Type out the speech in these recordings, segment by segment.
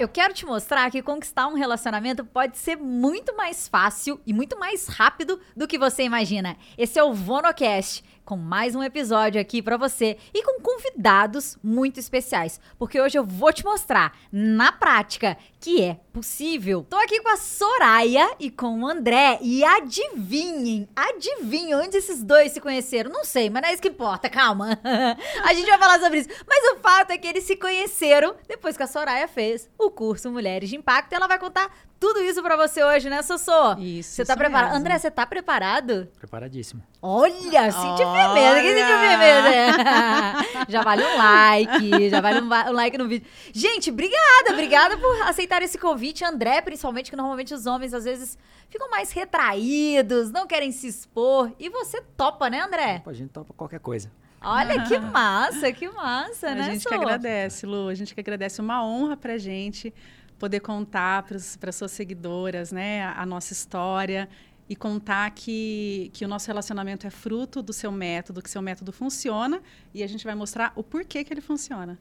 Eu quero te mostrar que conquistar um relacionamento pode ser muito mais fácil e muito mais rápido do que você imagina. Esse é o Vonocast, com mais um episódio aqui para você e com convidados muito especiais, porque hoje eu vou te mostrar na prática que é possível. Tô aqui com a Soraya e com o André e adivinhem, adivinhem onde esses dois se conheceram. Não sei, mas não é isso que importa, calma. a gente vai falar sobre isso. Mas o fato é que eles se conheceram depois que a Soraya fez o curso Mulheres de Impacto e ela vai contar tudo isso para você hoje, né, Sossô? Isso. Você tá preparado? André, você tá preparado? Preparadíssimo. Olha, senti firmeza, quem sentiu firmeza? já vale um like, já vale um, um like no vídeo. Gente, obrigada, obrigada por aceitar esse convite. André, principalmente, que normalmente os homens às vezes ficam mais retraídos, não querem se expor. E você topa, né, André? Opa, a gente topa qualquer coisa. Olha que massa, que massa, a né, A gente Sô? que agradece, Lu. A gente que agradece. Uma honra pra gente poder contar para suas seguidoras, né, a, a, nossa história e contar que, que o nosso relacionamento é fruto do seu método, que seu método funciona e a gente vai mostrar o porquê que ele funciona.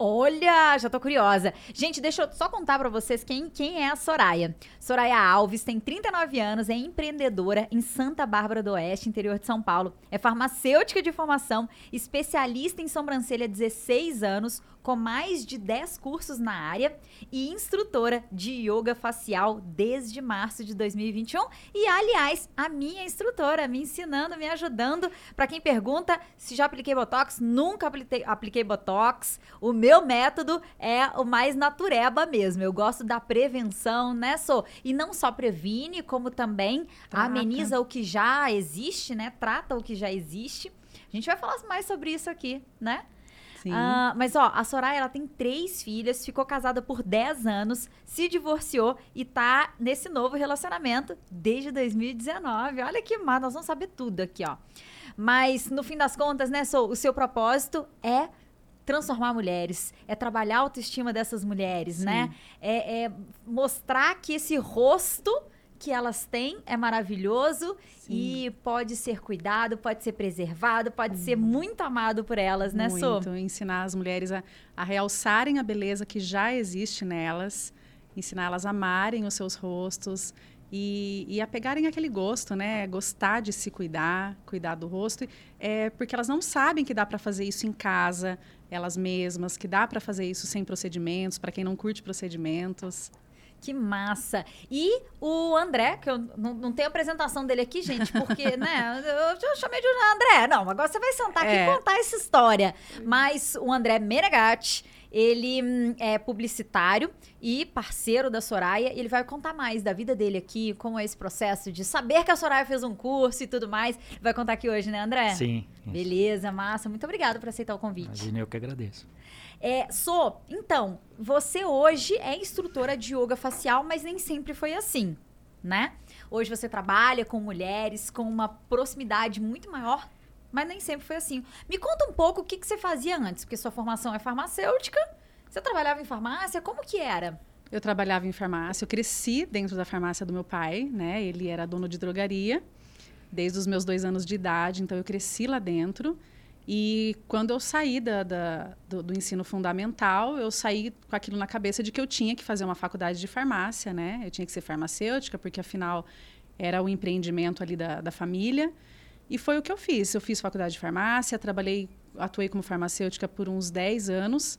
Olha, já tô curiosa. Gente, deixa eu só contar para vocês quem, quem é a Soraya. Soraya Alves tem 39 anos, é empreendedora em Santa Bárbara do Oeste, interior de São Paulo. É farmacêutica de formação, especialista em sobrancelha há 16 anos, com mais de 10 cursos na área e instrutora de yoga facial desde março de 2021. E, aliás, a minha instrutora me ensinando, me ajudando. Para quem pergunta se já apliquei Botox, nunca apliquei, apliquei Botox. O meu método é o mais natureba mesmo. Eu gosto da prevenção, né, Sô? E não só previne, como também Trata. ameniza o que já existe, né? Trata o que já existe. A gente vai falar mais sobre isso aqui, né? Uh, mas, ó, a Soraya, ela tem três filhas, ficou casada por 10 anos, se divorciou e tá nesse novo relacionamento desde 2019. Olha que massa, nós vamos saber tudo aqui, ó. Mas, no fim das contas, né, Sou, o seu propósito é transformar mulheres, é trabalhar a autoestima dessas mulheres, Sim. né? É, é mostrar que esse rosto que elas têm é maravilhoso Sim. e pode ser cuidado, pode ser preservado, pode ser muito amado por elas, né, Muito. So? Ensinar as mulheres a, a realçarem a beleza que já existe nelas, ensinar elas a amarem os seus rostos e, e a pegarem aquele gosto, né? Gostar de se cuidar, cuidar do rosto, é porque elas não sabem que dá para fazer isso em casa, elas mesmas, que dá para fazer isso sem procedimentos, para quem não curte procedimentos. Que massa! E o André, que eu não, não tenho apresentação dele aqui, gente, porque, né, eu, eu, chamei de André. Não, agora você vai sentar aqui é. e contar essa história. Mas o André Menegatti, ele hum, é publicitário e parceiro da Soraya. Ele vai contar mais da vida dele aqui, como é esse processo de saber que a Soraya fez um curso e tudo mais. Vai contar aqui hoje, né, André? Sim. Beleza, massa. Muito obrigada por aceitar o convite. Imagina, eu que agradeço. É, so, então, você hoje é instrutora de yoga facial, mas nem sempre foi assim, né? Hoje você trabalha com mulheres com uma proximidade muito maior, mas nem sempre foi assim. Me conta um pouco o que, que você fazia antes, porque sua formação é farmacêutica, você trabalhava em farmácia, como que era? Eu trabalhava em farmácia, eu cresci dentro da farmácia do meu pai, né? Ele era dono de drogaria desde os meus dois anos de idade, então eu cresci lá dentro. E quando eu saí da, da do, do, ensino fundamental, eu saí com aquilo na cabeça de que eu tinha que fazer uma faculdade de farmácia, né? Eu tinha que ser farmacêutica, porque afinal era o empreendimento ali da, da família. E foi o que eu fiz. Eu fiz faculdade de farmácia, trabalhei, atuei como farmacêutica por uns 10 anos.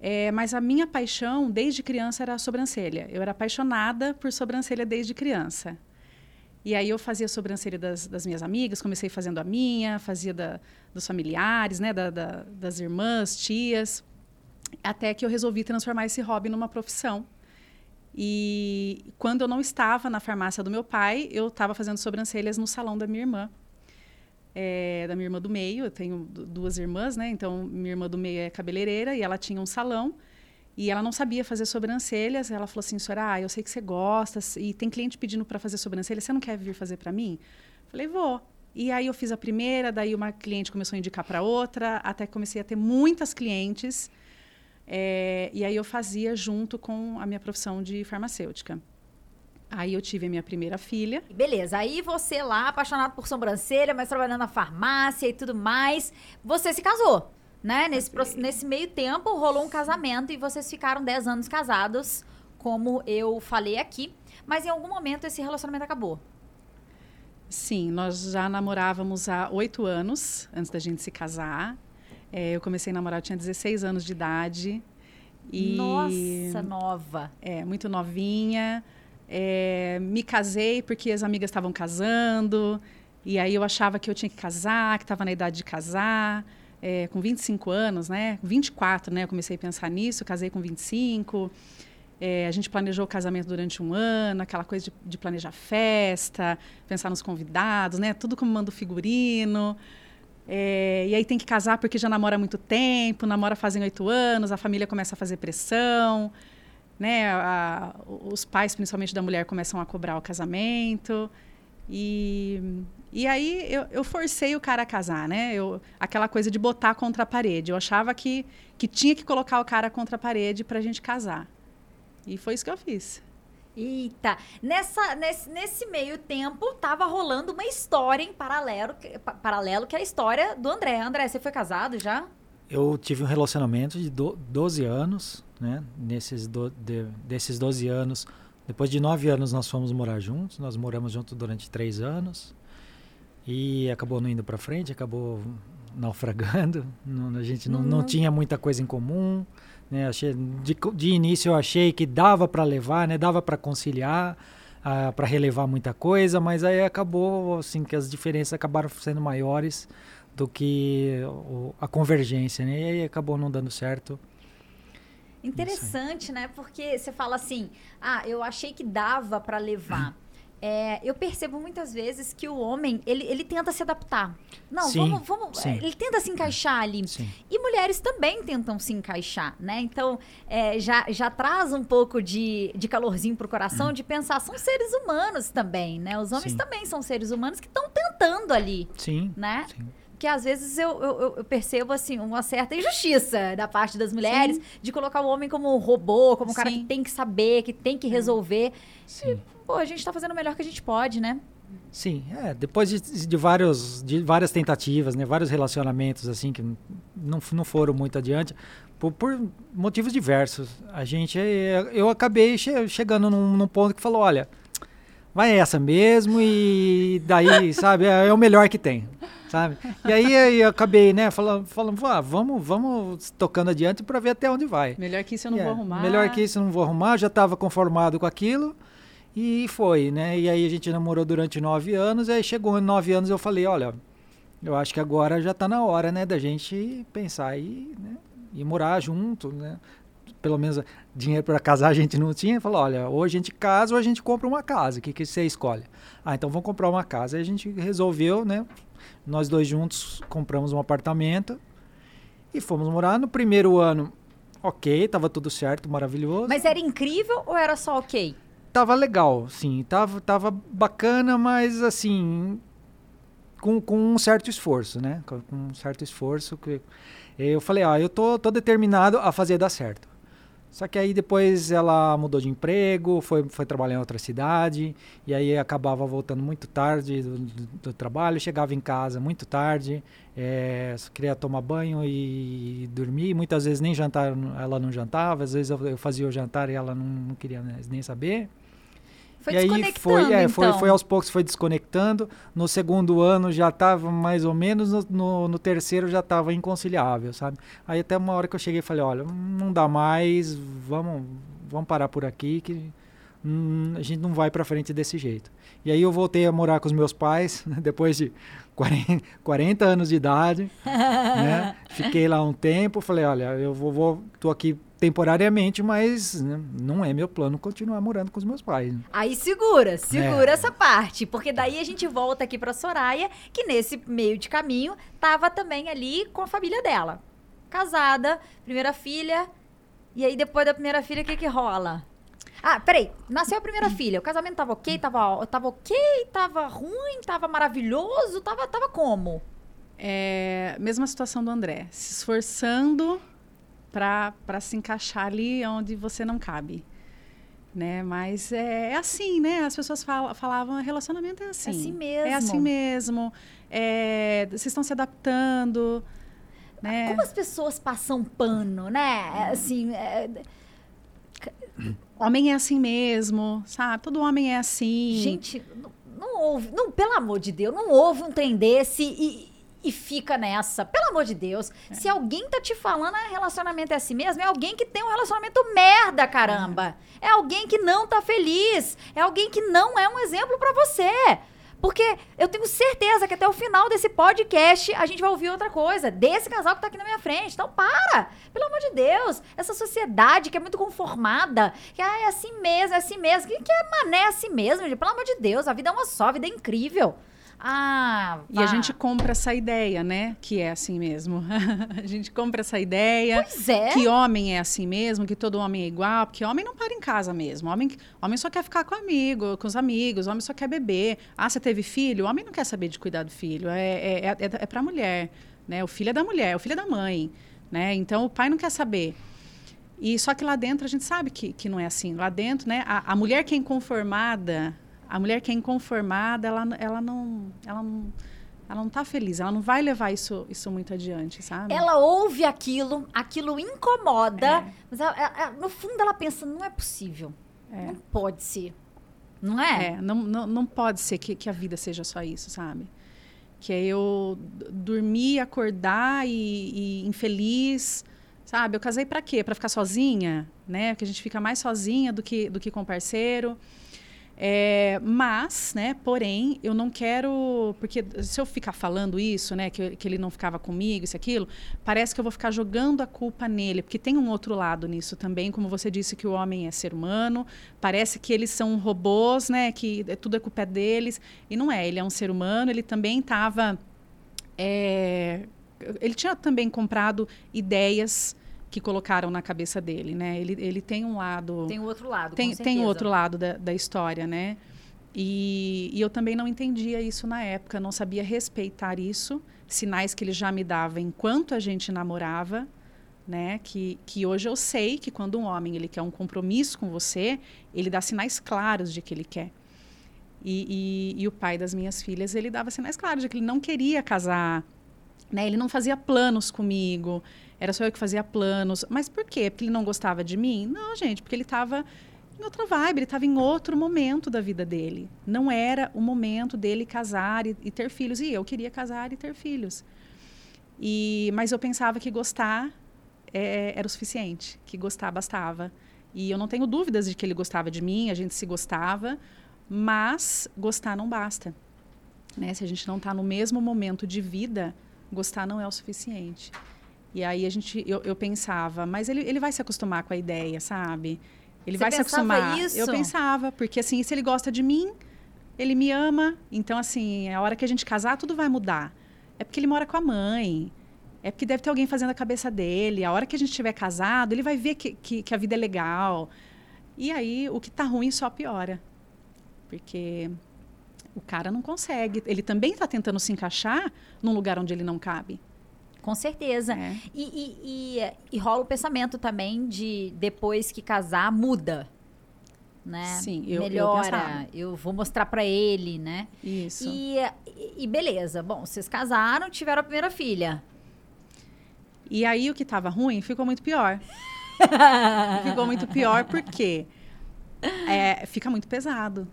É, mas a minha paixão desde criança era a sobrancelha. Eu era apaixonada por sobrancelha desde criança. E aí eu fazia a sobrancelha das, das, minhas amigas, comecei fazendo a minha, fazia da, dos familiares, né, da, da, das irmãs, tias, até que eu resolvi transformar esse hobby numa profissão. E quando eu não estava na farmácia do meu pai, eu estava fazendo sobrancelhas no salão da minha irmã. É, da minha irmã do meio, eu tenho duas irmãs, né? Então, minha irmã do meio é cabeleireira e ela tinha um salão. E ela não sabia fazer sobrancelhas. Ela falou assim, senhora, ah, eu sei que você gosta e tem cliente pedindo para fazer sobrancelha. Você não quer vir fazer para mim? Falei, vou. E aí eu fiz a primeira, daí uma cliente começou a indicar para outra, até comecei a ter muitas clientes. É, e aí eu fazia junto com a minha profissão de farmacêutica. Aí eu tive a minha primeira filha. Beleza, aí você lá, apaixonado por sobrancelha, mas trabalhando na farmácia e tudo mais, você se casou. Né? Nesse, proce- nesse meio tempo rolou um casamento e vocês ficaram 10 anos casados, como eu falei aqui. Mas em algum momento esse relacionamento acabou. Sim, nós já namorávamos há oito anos antes da gente se casar. É, eu comecei a namorar, eu tinha 16 anos de idade. E, Nossa, nova. É, muito novinha. É, me casei porque as amigas estavam casando. E aí eu achava que eu tinha que casar, que estava na idade de casar. É, com 25 anos, né? 24, né? Eu comecei a pensar nisso, casei com 25. É, a gente planejou o casamento durante um ano, aquela coisa de, de, planejar festa, pensar nos convidados, né? Tudo como manda o figurino. É, e aí tem que casar porque já namora há muito tempo, namora fazem oito anos, a família começa a fazer pressão, né? A, os pais, principalmente da mulher, começam a cobrar o casamento. E, e aí eu, eu, forcei o cara a casar, né? Eu, aquela coisa de botar contra a parede. Eu achava que, que tinha que colocar o cara contra a parede para a gente casar. E foi isso que eu fiz. Eita, nessa, nesse, nesse meio tempo tava rolando uma história em paralelo, paralelo que é a história do André. André, você foi casado já? Eu tive um relacionamento de do, 12 anos, né? Nesses do, de, desses 12 anos, depois de 9 anos nós fomos morar juntos, nós moramos juntos durante 3 anos e acabou não indo para frente, acabou naufragando, não, a gente não, não, não tinha muita coisa em comum, né? Achei, de, de início eu achei que dava para levar, né? Dava para conciliar, uh, para relevar muita coisa, mas aí acabou assim que as diferenças acabaram sendo maiores do que o, a convergência, né? E aí acabou não dando certo. Interessante, né? Porque você fala assim, ah, eu achei que dava para levar. É, eu percebo muitas vezes que o homem, ele, ele tenta se adaptar. Não, sim, vamos, vamos sim. ele tenta se encaixar ali. Sim. E mulheres também tentam se encaixar, né? Então, é, já, já traz um pouco de, de calorzinho pro coração, hum. de pensar, são seres humanos também, né? Os homens também são seres humanos que estão tentando ali. Sim, né? Que às vezes eu, eu, eu, percebo assim uma certa injustiça da parte das mulheres Sim. de colocar o homem como um robô, como um cara que tem que saber, que tem que resolver. Sim. E, pô, a gente está fazendo o melhor que a gente pode, né? Sim, é, depois de, de, vários, de várias tentativas, né, vários relacionamentos assim que não, não foram muito adiante, por, por motivos diversos, a gente, eu acabei che chegando num, num ponto que falou, olha, vai essa mesmo e daí, sabe, é, é, o melhor que tem sabe? E aí eu acabei, né, falando, falando ah, vamos, vamos tocando adiante para ver até onde vai. Melhor que isso eu não yeah. vou arrumar. Melhor que isso eu não vou arrumar, já estava conformado com aquilo e foi, né? E aí a gente namorou durante nove anos, aí chegou em nove anos eu falei, olha, eu acho que agora já está na hora, né, da gente pensar e, né, e morar junto, né? Pelo menos dinheiro para casar a gente não tinha. Falou, olha, ou a gente casa ou a gente compra uma casa. O que, que você escolhe? Ah, então vamos comprar uma casa. Aí a gente resolveu, né? Nós dois juntos compramos um apartamento e fomos morar. No primeiro ano, ok, tava tudo certo, maravilhoso. Mas era incrível ou era só ok? Tava legal, sim. Tava, tava bacana, mas assim. Com, com um certo esforço, né? Com um certo esforço. que Eu falei, ah, eu tô, tô determinado a fazer dar certo. Só que aí depois ela mudou de emprego, foi, foi trabalhar em outra cidade, e aí acabava voltando muito tarde do, do, do trabalho, chegava em casa muito tarde, é, queria tomar banho e dormir. Muitas vezes nem jantar ela não jantava, às vezes eu, eu fazia o jantar e ela não, não queria nem saber. Foi e aí foi, é, então. foi, foi aos poucos foi desconectando. No segundo ano já estava mais ou menos, no, no, no terceiro já estava inconciliável, sabe? Aí até uma hora que eu cheguei e falei, olha, não dá mais, vamos, vamos parar por aqui que hum, a gente não vai para frente desse jeito. E aí eu voltei a morar com os meus pais, né, depois de 40, 40 anos de idade, né? Fiquei lá um tempo, falei, olha, eu vou, vou tô aqui temporariamente, mas né, não é meu plano continuar morando com os meus pais. Aí segura, segura é. essa parte, porque daí a gente volta aqui para Soraya, que nesse meio de caminho tava também ali com a família dela. Casada, primeira filha, e aí depois da primeira filha, o que que rola? Ah, peraí, nasceu a primeira filha, o casamento tava ok, tava, tava ok, tava ruim, tava maravilhoso, tava, tava como? É, mesma situação do André, se esforçando para se encaixar ali onde você não cabe. Né? Mas é, é assim, né? As pessoas fal falavam, relacionamento é assim. É assim mesmo. É assim mesmo. É, vocês estão se adaptando. né? Como as pessoas passam pano, né? Assim, é, Homem é assim mesmo, sabe? Todo homem é assim. gente, não, não ouve, não, pelo amor de Deus, não ouve um trem desse e, e fica nessa. Pelo amor de Deus. Se alguém tá te falando ah, relacionamento é assim mesmo, é alguém que tem um relacionamento merda, caramba. É alguém que não tá feliz. É alguém que não é um exemplo pra você. Porque eu tenho certeza que até o final desse podcast a gente vai ouvir outra coisa desse casal que tá aqui na minha frente. Então para! Pelo amor de Deus! Essa sociedade que é muito conformada, que ah, é assim mesmo, é assim mesmo. Que, que é mané é assim mesmo, gente? Pelo amor de Deus, a vida é uma só, a vida é incrível. Ah, E a gente compra essa ideia, né? Que é assim mesmo. a gente compra essa ideia. Pois é. Que homem é assim mesmo, que todo homem é igual, porque homem não para em casa mesmo. Homem, homem só quer ficar com amigo, com os amigos, homem só quer beber. Ah, você teve filho? Homem não quer saber de cuidar do filho. É, é, é, é pra mulher. Né? O filho é da mulher, o filho é da mãe. Né? Então o pai não quer saber. E só que lá dentro a gente sabe que, que não é assim. Lá dentro, né? A, a mulher que é inconformada, a mulher que é inconformada, ela, ela não. Ela não ela não tá feliz, ela não vai levar isso, isso muito adiante, sabe? Ela ouve aquilo, aquilo incomoda, É. mas ela- ela- no fundo ela pensa, não é possível. Não pode ser. Não é? É, não, não, não pode ser que, que a vida seja só isso, sabe? Que é eu dormir, acordar e, e infeliz, sabe? Eu casei pra quê? Pra ficar sozinha, né? Que a gente fica mais sozinha do que, do que com parceiro. É, mas, né, porém, eu não quero. Porque se eu ficar falando isso, né, que, que ele não ficava comigo, isso, aquilo, parece que eu vou ficar jogando a culpa nele. Porque tem um outro lado nisso também, como você disse que o homem é ser humano, parece que eles são robôs, né, que é- tudo é culpa deles. E não é, ele é um ser humano, ele também estava. ele tinha também comprado ideias que colocaram na cabeça dele, né? Ele, ele tem um lado Tem o outro lado, tem, tem o outro lado da, da história, né? E, e eu também não entendia isso na época, não sabia respeitar isso, sinais que ele já me dava enquanto a gente namorava, né? Que, que hoje eu sei que quando um homem ele quer um compromisso com você, ele dá sinais claros de que ele quer. E, e, e o pai das minhas filhas, ele dava sinais claros de que ele não queria casar, né? Ele não fazia planos comigo, era só eu que fazia planos. Mas por quê? Porque ele não gostava de mim? Não, gente, porque ele estava em outra vibe, ele estava em outro momento da vida dele. Não era o momento dele casar e, e ter filhos. E eu queria casar e ter filhos. E, mas eu pensava que gostar é, era o suficiente, que gostar bastava. E eu não tenho dúvidas de que ele gostava de mim, a gente se gostava, mas gostar não basta. Né? Se a gente não está no mesmo momento de vida, gostar não é o suficiente. E aí a gente, eu, eu pensava, mas ele, ele vai se acostumar com a ideia, sabe? Ele Você vai se acostumar. isso? Eu pensava, porque assim, se ele gosta de mim, ele me ama. Então, assim, a hora que a gente casar, tudo vai mudar. É porque ele mora com a mãe. É porque deve ter alguém fazendo a cabeça dele. A hora que a gente estiver casado, ele vai ver que, que, que a vida é legal. E aí, o que tá ruim só piora. Porque o cara não consegue. Ele também está tentando se encaixar num lugar onde ele não cabe. Com certeza. É. E, e- e- e rola o pensamento também de depois que casar, muda. Né? Sim, eu- eu Melhora. pensava. Eu, vou mostrar pra ele, né? Isso. E, beleza. Bom, vocês casaram, tiveram a primeira filha. E aí o que estava ruim ficou muito pior. ficou muito pior porque é, fica muito pesado.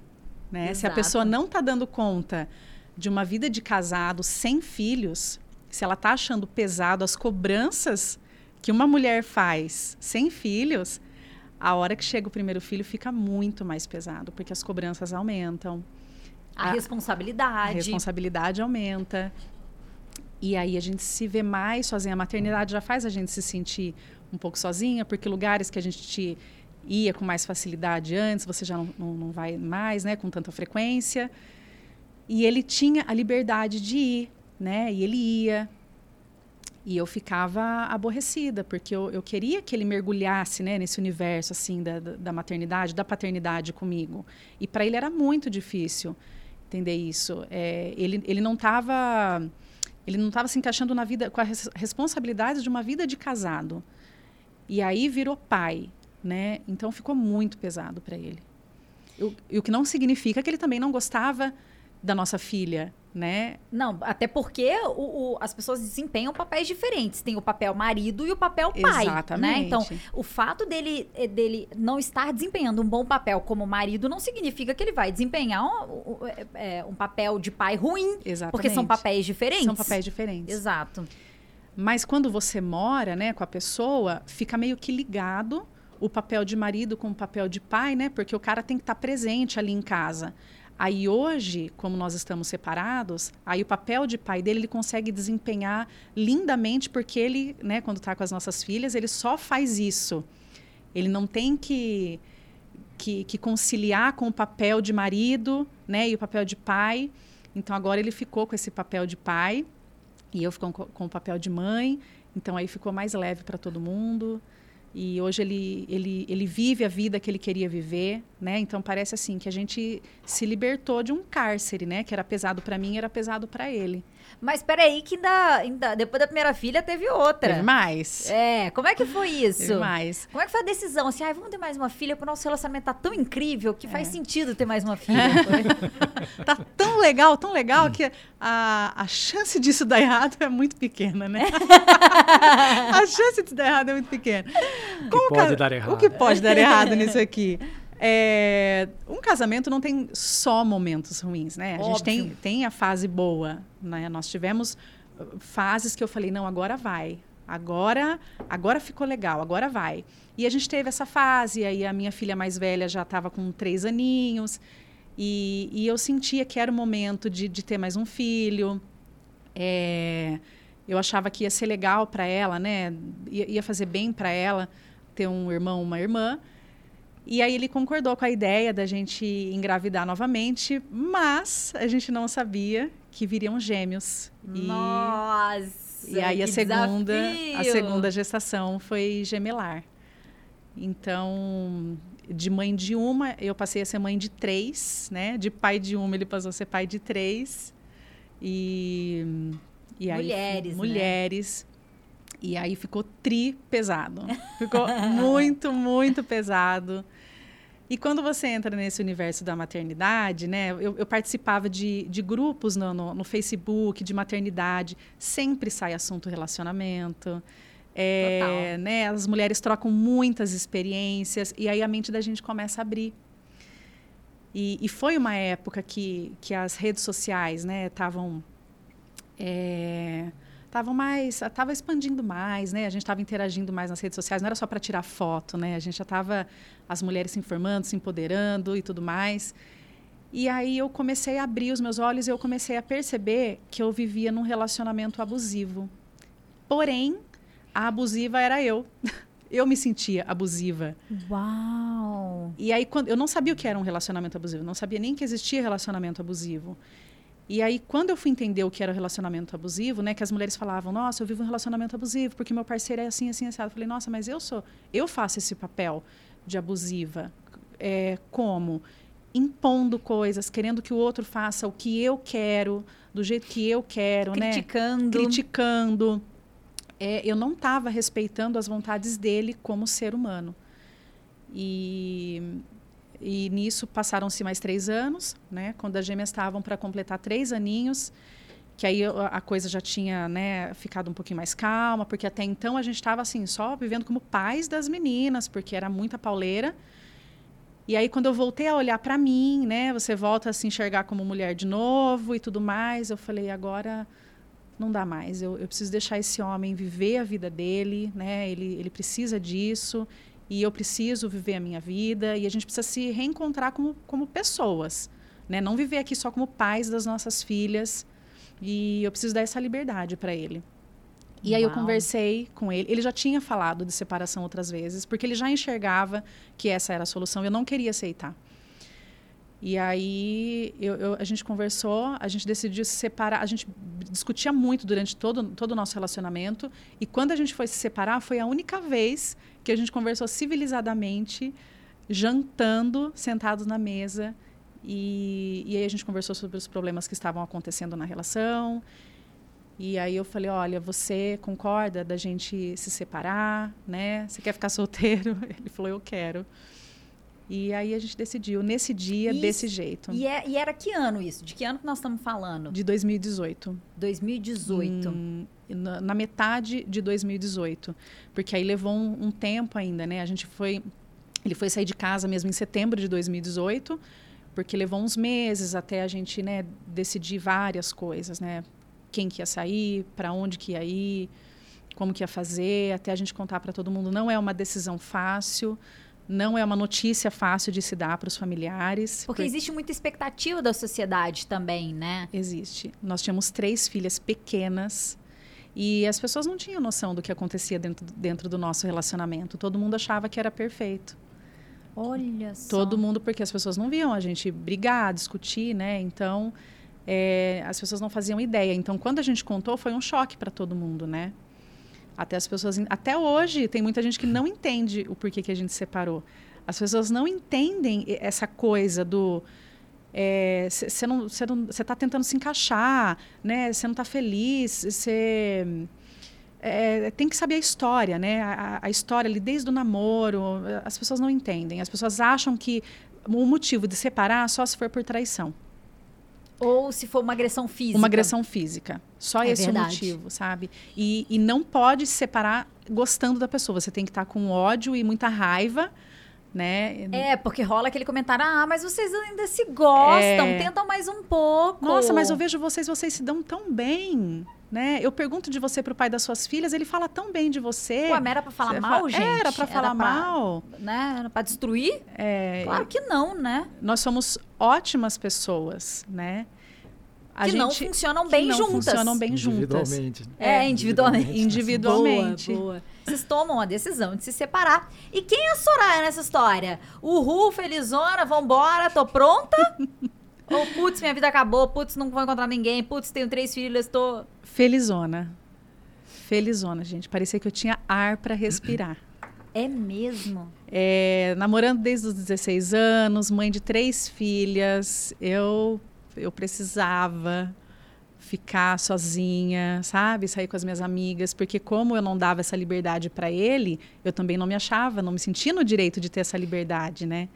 Né? Se a pessoa não está dando conta de uma vida de casado sem filhos, se ela está achando pesado as cobranças que uma mulher faz sem filhos, a hora que chega o primeiro filho fica muito mais pesado, porque as cobranças aumentam. A, A- responsabilidade. A responsabilidade aumenta. E aí a gente se vê mais sozinha. A maternidade já faz a gente se sentir um pouco sozinha, porque lugares que a gente ia com mais facilidade antes, você já não, não, não vai mais, né, com tanta frequência. E ele tinha a liberdade de ir, né? E ele ia. E eu ficava aborrecida, porque eu, eu queria que ele mergulhasse né, nesse universo assim da, da da maternidade, da paternidade comigo. E para ele era muito difícil entender isso. É, ele, ele não estava ele não estava se encaixando na vida com as responsabilidades de uma vida de casado. E aí virou pai, né? Então ficou muito pesado para ele. E o que não significa que ele também não gostava da nossa filha, né? Não, até porque o, o, as pessoas desempenham papéis diferentes. Tem o papel marido e o papel pai. Exatamente. Né? Então, o fato dele, eh, dele não estar desempenhando um bom papel como marido não significa que ele vai desempenhar um, um, um papel de pai ruim. Exatamente. Porque são papéis diferentes. São papéis diferentes. Exato. Mas quando você mora, né, com a pessoa, fica meio que ligado o papel de marido com o papel de pai, né? Porque o cara tem que estar presente ali em casa. Aí hoje, como nós estamos separados, aí o papel de pai dele ele consegue desempenhar lindamente porque ele, né, quando está com as nossas filhas, ele só faz isso. Ele não tem que, que, que conciliar com o papel de marido, né, e o papel de pai. Então agora ele ficou com esse papel de pai e eu fico com, com o papel de mãe. Então aí ficou mais leve para todo mundo. E hoje ele, ele, ele vive a vida que ele queria viver, né? Então parece assim que a gente se libertou de um cárcere, né? Que era pesado para mim, era pesado para ele. Mas peraí que ainda, ainda, depois da primeira filha teve outra. Teve mais. É, como é que foi isso? Teve mais. Como é que foi a decisão? Assim, ah, vamos ter mais uma filha, porque o nosso relacionamento tá tão incrível que faz é. sentido ter mais uma filha. tá tão legal, tão legal que a, a chance disso dar errado é muito pequena, né? a chance disso dar errado é muito pequena. Como o que pode dar errado? O que pode dar errado nisso aqui? É, um casamento não tem só momentos ruins, né? A Óbvio. gente tem, tem a fase boa, né? Nós tivemos uh, fases que eu falei, não, agora vai. Agora, agora ficou legal, agora vai. E a gente teve essa fase, aí a minha filha mais velha já estava com três aninhos, e, e, eu sentia que era o momento de, de ter mais um filho. É, eu achava que ia ser legal para ela, né? Ia, ia fazer bem para ela ter um irmão, uma irmã. E aí ele concordou com a ideia da gente engravidar novamente, mas a gente não sabia que viriam gêmeos. Nossa! E, e aí a segunda, desafio. a segunda gestação foi gemelar. Então, de mãe de uma, eu passei a ser mãe de três, né? De pai de uma, ele passou a ser pai de três. E, e aí, mulheres, né? mulheres. E aí ficou tri pesado. Ficou muito, muito pesado. E quando você entra nesse universo da maternidade, né? Eu, eu participava de, de grupos no, no, no, Facebook de maternidade. Sempre sai assunto relacionamento. É, né, as mulheres trocam muitas experiências e aí a mente da gente começa a abrir. E, e foi uma época que, que as redes sociais estavam... Né, é, estavam mais, estava expandindo mais, né? A gente estava interagindo mais nas redes sociais, não era só para tirar foto, né? A gente já estava as mulheres se informando, se empoderando e tudo mais. E aí eu comecei a abrir os meus olhos e eu comecei a perceber que eu vivia num relacionamento abusivo. Porém, a abusiva era eu. Eu me sentia abusiva. Uau! E aí quando eu não sabia o que era um relacionamento abusivo, não sabia nem que existia relacionamento abusivo. E aí, quando eu fui entender o que era o relacionamento abusivo, né, que as mulheres falavam, nossa, eu vivo um relacionamento abusivo porque meu parceiro é assim, assim, assim. Eu falei, nossa, mas eu sou, eu faço esse papel de abusiva. É, como? Impondo coisas, querendo que o outro faça o que eu quero, do jeito que eu quero, Criticando. né? Criticando. É, eu não estava respeitando as vontades dele como ser humano. E e nisso passaram-se mais três anos, né? Quando as gêmeas estavam para completar três aninhos, que aí a coisa já tinha né, ficado um pouquinho mais calma, porque até então a gente estava assim, só vivendo como pais das meninas, porque era muita pauleira. E aí quando eu voltei a olhar para mim, né, você volta a se enxergar como mulher de novo e tudo mais, eu falei, agora não dá mais, eu, eu preciso deixar esse homem viver a vida dele, né, ele, ele precisa disso, e eu preciso viver a minha vida e a gente precisa se reencontrar como, como pessoas, né? Não viver aqui só como pais das nossas filhas e eu preciso dar essa liberdade para ele. E Uau. aí eu conversei com ele. Ele já tinha falado de separação outras vezes, porque ele já enxergava que essa era a solução. Eu não queria aceitar. E aí eu, eu, a gente conversou, a gente decidiu se separar. A gente discutia muito durante todo, todo o nosso relacionamento. E quando a gente foi se separar, foi a única vez que a gente conversou civilizadamente, jantando, sentados na mesa. E, e aí a gente conversou sobre os problemas que estavam acontecendo na relação. E aí eu falei, olha, você concorda da gente se separar, né? Você quer ficar solteiro? Ele falou, eu quero. E aí a gente decidiu, nesse dia, Isso. desse jeito. E, é- e era que ano isso? De que ano que nós estamos falando? De 2018. 2018. Hum, na, na metade de 2018. Porque aí levou um, um tempo ainda, né? A gente foi. Ele foi sair de casa mesmo em setembro de 2018, porque levou uns meses até a gente, né, decidir várias coisas, né? Quem que ia sair, para onde que ia ir, como que ia fazer, até a gente contar para todo mundo. Não é uma decisão fácil, não é uma notícia fácil de se dar para os familiares. Porque existe muita expectativa da sociedade também, né? Existe. Nós tínhamos três filhas pequenas e as pessoas não tinham noção do que acontecia dentro, dentro do nosso relacionamento. Todo mundo achava que era perfeito. Olha só. Todo mundo, porque as pessoas não viam a gente brigar, discutir, né? Então, é, as pessoas não faziam ideia. Então, quando a gente contou, foi um choque para todo mundo, né? Até as pessoas, até hoje, tem muita gente que não entende o porquê que a gente separou. As pessoas não entendem essa coisa do você você não você está tentando se encaixar, né? Você não está feliz, você é, tem que saber a história, né? A, a, história ali desde o namoro, as pessoas não entendem. As pessoas acham que o motivo de separar só se for por traição. Ou se for uma agressão física. Uma agressão física. Só É esse verdade. o motivo, sabe? E, e não pode se separar gostando da pessoa. Você tem que estar com ódio e muita raiva, né? É, porque rola aquele comentário: ah, mas vocês ainda se gostam, É. tentam mais um pouco. Nossa, mas eu vejo vocês, vocês se dão tão bem, né? Eu pergunto de você pro pai das suas filhas, ele fala tão bem de você. Pô, mas era pra falar Você mal, fala- gente? Era pra falar mal. Né? Era pra destruir? É, Claro que não, né? Nós somos ótimas pessoas, né? A que não gente- funcionam que bem não juntas. funcionam bem juntas. Individualmente. É, individualmente. Individualmente. Boa, boa. Vocês tomam a decisão de se separar. E quem é a Soraya nessa história? Uhul, felizona, vambora, tô pronta? Ou, putz, minha vida acabou, putz, não vou encontrar ninguém, putz, tenho três filhas, tô... Felizona. Felizona, gente. Parecia que eu tinha ar para respirar. É mesmo? É, namorando desde os 16 anos, mãe de três filhas, eu eu precisava ficar sozinha, sabe, sair com as minhas amigas, porque como eu não dava essa liberdade para ele, eu também não me achava, não me sentia no direito de ter essa liberdade, né?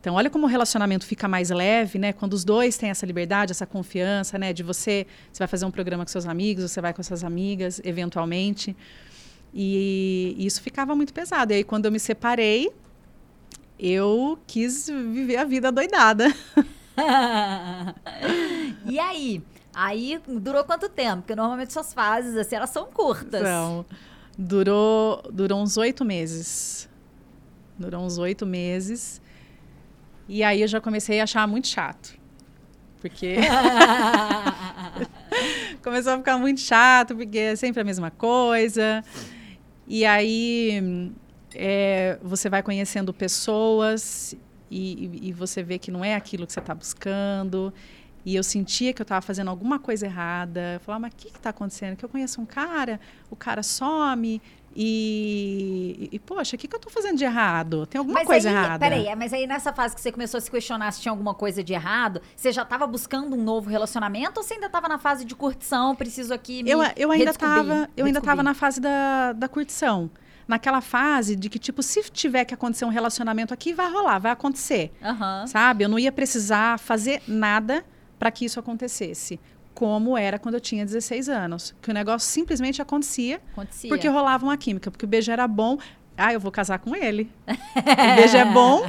Então, olha como o relacionamento fica mais leve, né? Quando os dois têm essa liberdade, essa confiança, né? De você, você vai fazer um programa com seus amigos, você vai com suas amigas, eventualmente. E isso ficava muito pesado. E aí, quando eu me separei, eu quis viver a vida doidada. e aí? Aí durou quanto tempo? Porque normalmente suas fases, assim, elas são curtas. Então, durou, durou uns oito meses. Durou uns oito meses. E aí eu já comecei a achar muito chato. Porque começou a ficar muito chato, porque é sempre a mesma coisa. E aí é, você vai conhecendo pessoas e, e, e você vê que não é aquilo que você está buscando. E eu sentia que eu estava fazendo alguma coisa errada. Eu falava, mas o que está acontecendo? Que eu conheço um cara, o cara some e, e, poxa, o que, que eu estou fazendo de errado? Tem alguma mas coisa aí, errada. Peraí, mas aí nessa fase que você começou a se questionar se tinha alguma coisa de errado, você já estava buscando um novo relacionamento ou você ainda estava na fase de curtição, preciso aqui me eu, eu ainda estava eu ainda estava na fase da, da curtição. Naquela fase de que, tipo, se tiver que acontecer um relacionamento aqui, vai rolar, vai acontecer. Aham. Sabe? Eu não ia precisar fazer nada para que isso acontecesse. Como era quando eu tinha 16 anos. Que o negócio simplesmente acontecia Acontecia. porque rolava uma química. Porque o beijo era bom. Ah, eu vou casar com ele. o beijo é bom.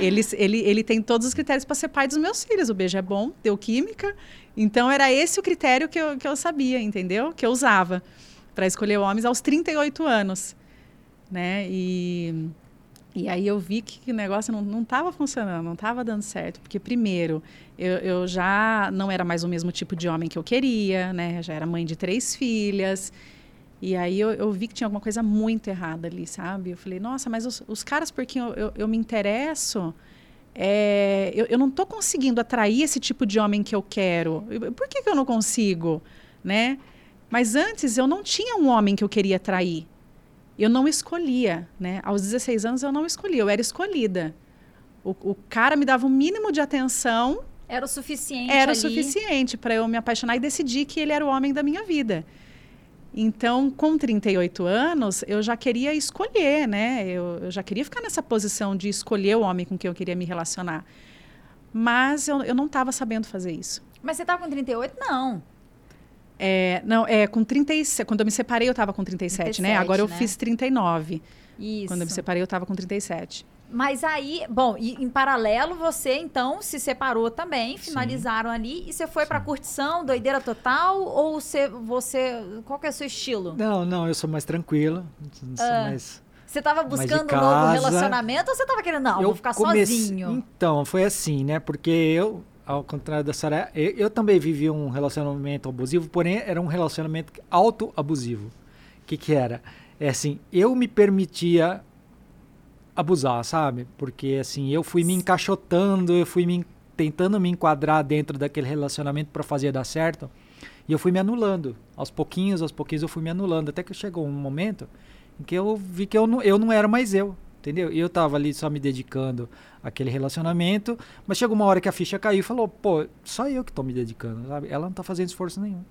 Ele, ele, ele tem todos os critérios para ser pai dos meus filhos. O beijo é bom, deu química. Então, era esse o critério que eu, que eu sabia, entendeu? Que eu usava para escolher homens aos 38 anos. Né? E, e aí eu vi que o negócio não estava funcionando, não estava dando certo. Porque, primeiro, eu, eu já não era mais o mesmo tipo de homem que eu queria, né? Já era mãe de três filhas. E aí eu, eu vi que tinha alguma coisa muito errada ali, sabe? Eu falei, nossa, mas os, os caras por quem eu, eu, me interesso, é, eu, não estou conseguindo atrair esse tipo de homem que eu quero. Por que, que eu não consigo, né? Mas antes eu não tinha um homem que eu queria atrair. Eu não escolhia, né? Aos 16 anos eu não escolhia, eu era escolhida. O, o cara me dava o mínimo de atenção Era o suficiente era o ali. suficiente para eu me apaixonar e decidir que ele era o homem da minha vida. Então, com 38 anos, eu já queria escolher, né? Eu, eu, já queria ficar nessa posição de escolher o homem com quem eu queria me relacionar. Mas eu, eu não estava sabendo fazer isso. Mas você estava com 38? Não. É, não, é com 37. Quando eu me separei, eu estava com 37, 37, né? Agora eu né? fiz 39. Isso. Quando eu me separei, eu estava com 37. Mas aí, bom, e em paralelo você então se separou também, finalizaram Sim. ali e você foi para curtição, doideira total ou você, você qual que é o seu estilo? Não, não, eu sou mais tranquilo, sou ah. mais você estava buscando um novo relacionamento ou você estava querendo não, eu vou ficar comece... sozinho? Então, foi assim, né? Porque eu ao contrário da Sara, eu, eu, também vivi um relacionamento abusivo, porém era um relacionamento auto-abusivo. O que que era? É assim, eu me permitia abusar, sabe? Porque assim, eu fui me encaixotando, eu fui me tentando me enquadrar dentro daquele relacionamento para fazer dar certo, e eu fui me anulando. Aos pouquinhos, aos pouquinhos eu fui me anulando, até que chegou um momento em que eu vi que eu não, eu não era mais eu, entendeu? E eu tava ali só me dedicando àquele relacionamento, mas chegou uma hora que a ficha caiu e falou, pô, só eu que tô me dedicando, sabe? Ela não tá fazendo esforço nenhum.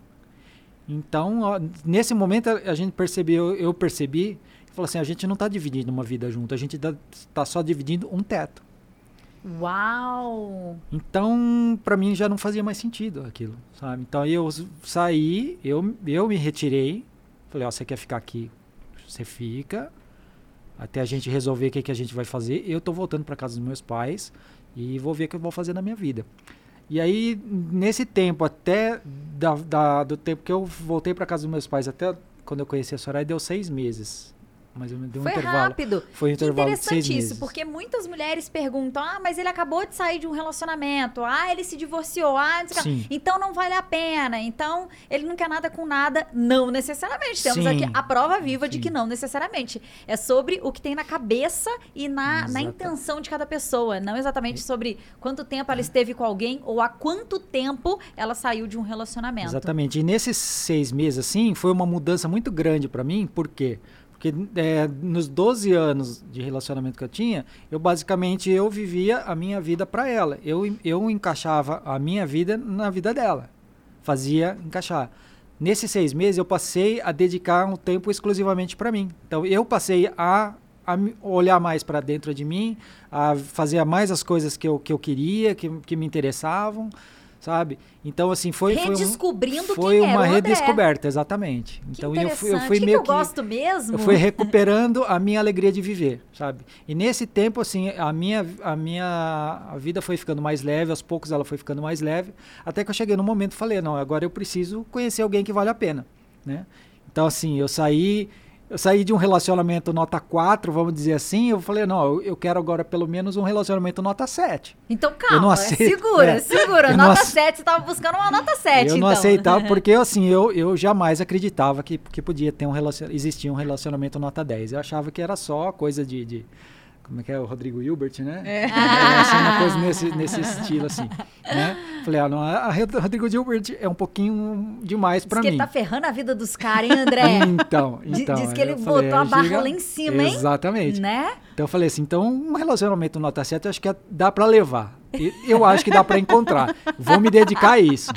Então, ó, nesse momento a gente percebeu, eu percebi Falou assim, a gente não está dividindo uma vida junto, a gente está só dividindo um teto. Uau! Então, para mim já não fazia mais sentido aquilo, sabe? Então eu saí, eu, eu me retirei, falei, ó, você quer ficar aqui, você fica, até a gente resolver o que, que a gente vai fazer. Eu tô voltando para casa dos meus pais e vou ver o que eu vou fazer na minha vida. E aí, nesse tempo, até da, da do tempo que eu voltei para casa dos meus pais, até quando eu conheci a Soraya, deu seis meses um Foi intervalo. rápido. Foi um intervalo de seis meses. isso, porque muitas mulheres perguntam: ah, mas ele acabou de sair de um relacionamento, ah, ele se divorciou, ah, não então não vale a pena, então ele não quer nada com nada. Não necessariamente. Temos Sim. aqui a prova viva Sim. de que não necessariamente. É sobre o que tem na cabeça e na, na intenção de cada pessoa, não exatamente sobre quanto tempo ela esteve com alguém ou há quanto tempo ela saiu de um relacionamento. Exatamente. E nesses seis meses, assim, foi uma mudança muito grande para mim, por quê? Porque é, nos 12 anos de relacionamento que eu tinha, eu basicamente eu vivia a minha vida para ela. Eu, eu encaixava a minha vida na vida dela. Fazia encaixar. Nesses seis meses eu passei a dedicar um tempo exclusivamente para mim. Então eu passei a, a olhar mais para dentro de mim, a fazer mais as coisas que eu, que eu queria, que, que me interessavam sabe? Então assim foi redescobrindo foi, um, foi uma redescoberta, exatamente. Então eu fui, eu fui que meio que eu que gosto mesmo. Eu fui recuperando a minha alegria de viver, sabe? E nesse tempo assim, a minha a minha a vida foi ficando mais leve, aos poucos ela foi ficando mais leve, até que eu cheguei no momento e falei, não, agora eu preciso conhecer alguém que vale a pena, né? Então assim, eu saí eu saí de um relacionamento nota 4, vamos dizer assim, eu falei, não, eu, quero agora pelo menos um relacionamento nota 7. Então calma, aceito, segura, é, segura. Nota ace... 7, você estava buscando uma nota 7, Eu então. não aceitava, porque assim, eu, eu jamais acreditava que, que podia ter um relacion... existir um relacionamento nota 10. Eu achava que era só coisa de, de como é que é o Rodrigo Hilbert, né? É. é assim, uma coisa nesse, nesse estilo, assim. Né? Falei, ah, não, a Rodrigo Hilbert é um pouquinho demais para mim. Diz que ele tá ferrando a vida dos caras, hein, André? então, então. Diz que ele botou falei, a barra lá em cima, hein? Exatamente. Né? Então eu falei assim, então um relacionamento nota 7 eu acho que dá para levar. Eu acho que dá para encontrar. Vou me dedicar a isso.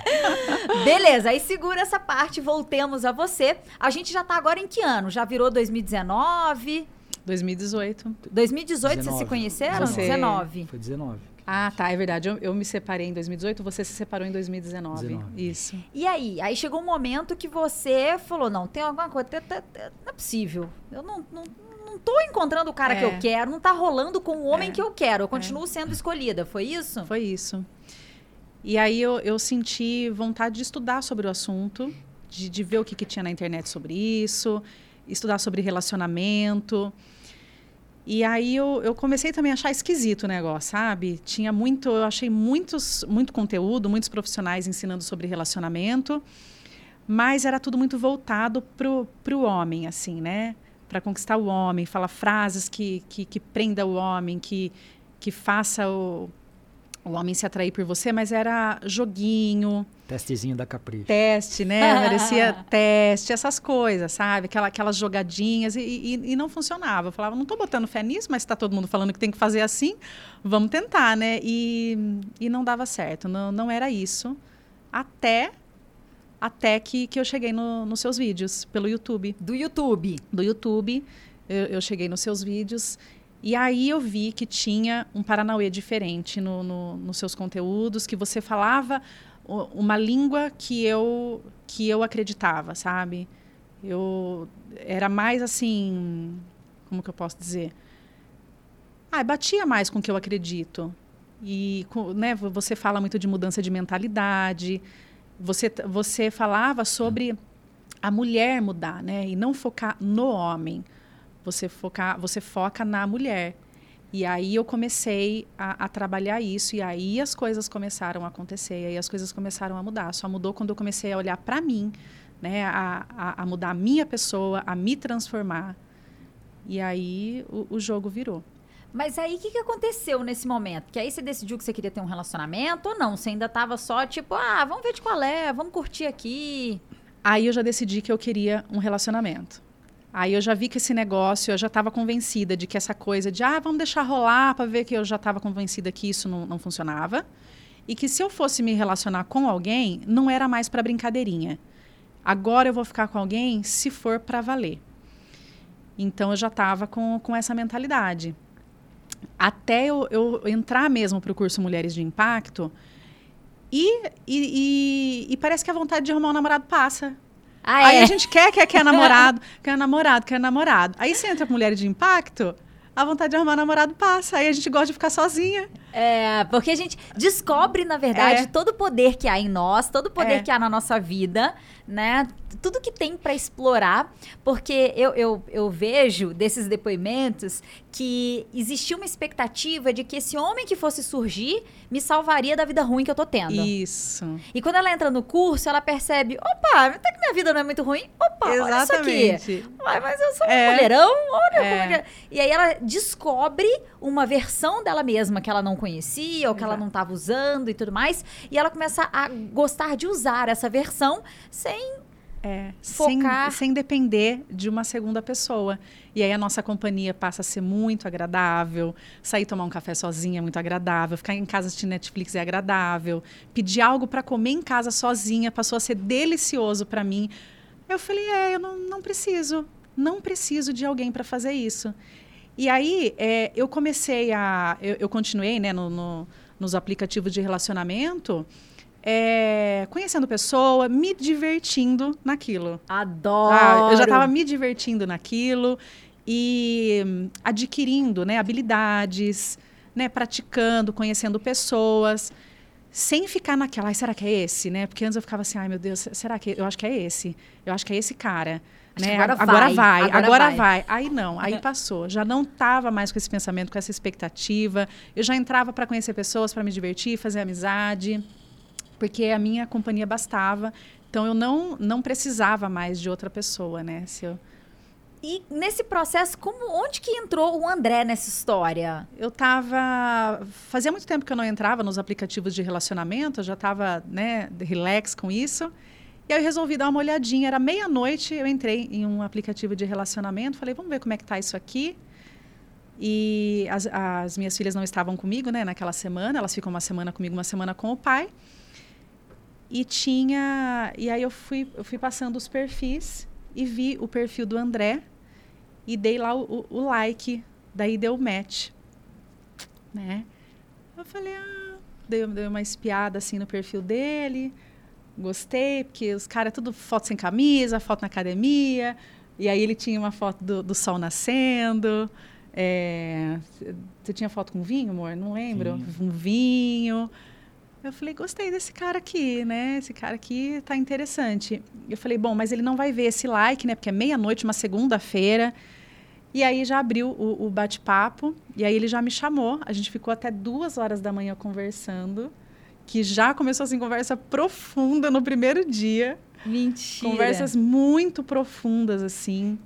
Beleza, aí segura essa parte, voltemos a você. A gente já tá agora em que ano? Já virou 2019? 2018. 2018 19. vocês se conheceram? Você... 19. Foi 19. Ah, tá, é verdade. Eu, eu, me separei em 2018, você se separou em 2019. 19. Isso. E aí? Aí chegou um momento que você falou: não, tem alguma coisa, não é possível. Eu não, não, não tô encontrando o cara é. que eu quero, não tá rolando com o homem é. que eu quero. Eu continuo é. sendo escolhida. Foi isso? Foi isso. E aí eu, eu senti vontade de estudar sobre o assunto, de, de ver o que, que tinha na internet sobre isso, estudar sobre relacionamento. E aí eu, eu comecei também a achar esquisito o negócio, sabe? Tinha muito, eu achei muitos, muito conteúdo, muitos profissionais ensinando sobre relacionamento, mas era tudo muito voltado pro, pro homem, assim, né? Para conquistar o homem, falar frases que, que, que prenda o homem, que, que faça o, o homem se atrair por você, mas era joguinho. Testezinho da Capricho. Teste, né? Parecia teste, essas coisas, sabe? Aquela, aquelas jogadinhas e, e, e, não funcionava. Eu falava, não estou botando fé nisso, mas está todo mundo falando que tem que fazer assim, vamos tentar, né? E, e não dava certo, não, não era isso. Até até que, que eu cheguei no, nos seus vídeos, pelo YouTube. Do YouTube. Do YouTube, eu, eu cheguei nos seus vídeos. E aí eu vi que tinha um Paranauê diferente no, no, nos seus conteúdos, que você falava uma língua que eu, que eu acreditava, sabe? Eu era mais assim, como que eu posso dizer? Ah, batia mais com o que eu acredito. E né, você fala muito de mudança de mentalidade. Você, você falava sobre a mulher mudar, né? E não focar no homem. Você, focar, você foca na mulher. E aí eu comecei a, a, trabalhar isso, e aí as coisas começaram a acontecer, e aí as coisas começaram a mudar. Só mudou quando eu comecei a olhar para mim, né? A, a, a, mudar a minha pessoa, a me transformar. E aí o, o jogo virou. Mas aí, o que, que aconteceu nesse momento? Que aí você decidiu que você queria ter um relacionamento ou não? Você ainda tava só tipo, ah, vamos ver de qual é, vamos curtir aqui. Aí eu já decidi que eu queria um relacionamento. Aí eu já vi que esse negócio, eu já estava convencida de que essa coisa de, ah, vamos deixar rolar para ver que eu já estava convencida que isso não, não funcionava. E que se eu fosse me relacionar com alguém, não era mais para brincadeirinha. Agora eu vou ficar com alguém se for para valer. Então eu já estava com, com essa mentalidade até eu, eu entrar mesmo para o curso Mulheres de Impacto, e, e, e, e, parece que a vontade de arrumar um namorado passa. Ah, Aí é? a gente quer, quer, quer namorado, quer namorado, quer namorado. Aí você entra com Mulheres de Impacto, a vontade de arrumar um namorado passa. Aí a gente gosta de ficar sozinha. É, porque a gente descobre, na verdade, é. todo o poder que há em nós, todo o poder é. que há na nossa vida, né? Tudo que tem para explorar, porque eu, eu, eu vejo desses depoimentos que existia uma expectativa de que esse homem que fosse surgir me salvaria da vida ruim que eu tô tendo. Isso. E quando ela entra no curso, ela percebe: opa, até que minha vida não é muito ruim. Opa, Exatamente. olha isso aqui. Mas, mas eu sou um é. mulherão, olha é. como é. E aí ela descobre uma versão dela mesma que ela não conhecia ou que Exato. ela não estava usando e tudo mais. E ela começa a gostar de usar essa versão sem é, focar. Sem, sem depender de uma segunda pessoa. E aí a nossa companhia passa a ser muito agradável. Sair tomar um café sozinha é muito agradável. Ficar em casa de Netflix é agradável. Pedir algo para comer em casa sozinha passou a ser delicioso para mim. Eu falei, é, eu não, não preciso. Não preciso de alguém para fazer isso. E aí é, eu comecei a. Eu, eu continuei né, no, no, nos aplicativos de relacionamento. É, conhecendo pessoa, me divertindo naquilo. Adoro! Ah, eu já estava me divertindo naquilo e hum, adquirindo né, habilidades, né, praticando, conhecendo pessoas, sem ficar naquela, ai, será que é esse? Né? Porque antes eu ficava assim, ai meu Deus, será que eu acho que é esse? Eu acho que é esse cara. Né? Agora, agora, vai, vai, agora, agora vai. vai. Aí não, aí passou. Já não estava mais com esse pensamento, com essa expectativa. Eu já entrava para conhecer pessoas, para me divertir, fazer amizade, porque a minha companhia bastava. Então eu não não precisava mais de outra pessoa, né? Se eu... E nesse processo, como onde que entrou o André nessa história? Eu estava fazia muito tempo que eu não entrava nos aplicativos de relacionamento, eu já estava, né, relax com isso. E aí eu resolvi dar uma olhadinha. Era meia-noite, eu entrei em um aplicativo de relacionamento. Falei, vamos ver como é que tá isso aqui. E as, as minhas filhas não estavam comigo, né, naquela semana. Elas ficam uma semana comigo, uma semana com o pai. E tinha... E aí eu fui, eu fui passando os perfis e vi o perfil do André e dei lá o, o, like. Daí deu match, né? Eu falei, ah... Dei, dei uma espiada, assim, no perfil dele gostei, porque os caras, tudo foto sem camisa, foto na academia. E aí ele tinha uma foto do, do sol nascendo. É, você tinha foto com vinho, amor? Não lembro. Vinho. Um vinho. Eu falei, gostei desse cara aqui, né? Esse cara aqui tá interessante. Eu falei, bom, mas ele não vai ver esse like, né? Porque é meia-noite, uma segunda-feira. E aí já abriu o, o bate-papo. E aí ele já me chamou. A gente ficou até duas horas da manhã conversando que já começou assim conversa profunda no primeiro dia. Mentira. Conversas muito profundas assim.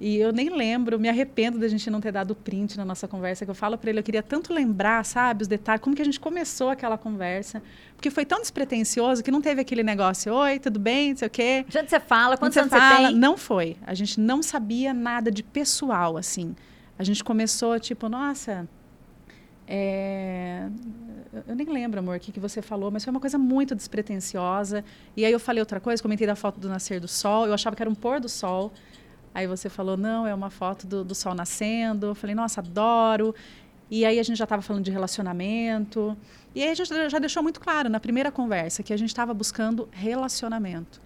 E eu nem lembro, me arrependo da gente não ter dado print na nossa conversa, que eu falo para ele, eu queria tanto lembrar, sabe, os detalhes, como que a gente começou aquela conversa. Porque foi tão despretensioso que não teve aquele negócio, oi, tudo bem, não sei o quê. De onde você fala, quantos anos você tem? Não foi. A gente não sabia nada de pessoal, assim. A gente começou, tipo, nossa, É, eu nem lembro, amor, o que, que você falou, mas foi uma coisa muito despretensiosa. E aí eu falei outra coisa, comentei da foto do nascer do sol, eu achava que era um pôr do sol. Aí você falou, não, é uma foto do, do sol nascendo. Eu falei, nossa, adoro. E aí a gente já estava falando de relacionamento. E aí a gente já deixou muito claro na primeira conversa que a gente estava buscando relacionamento,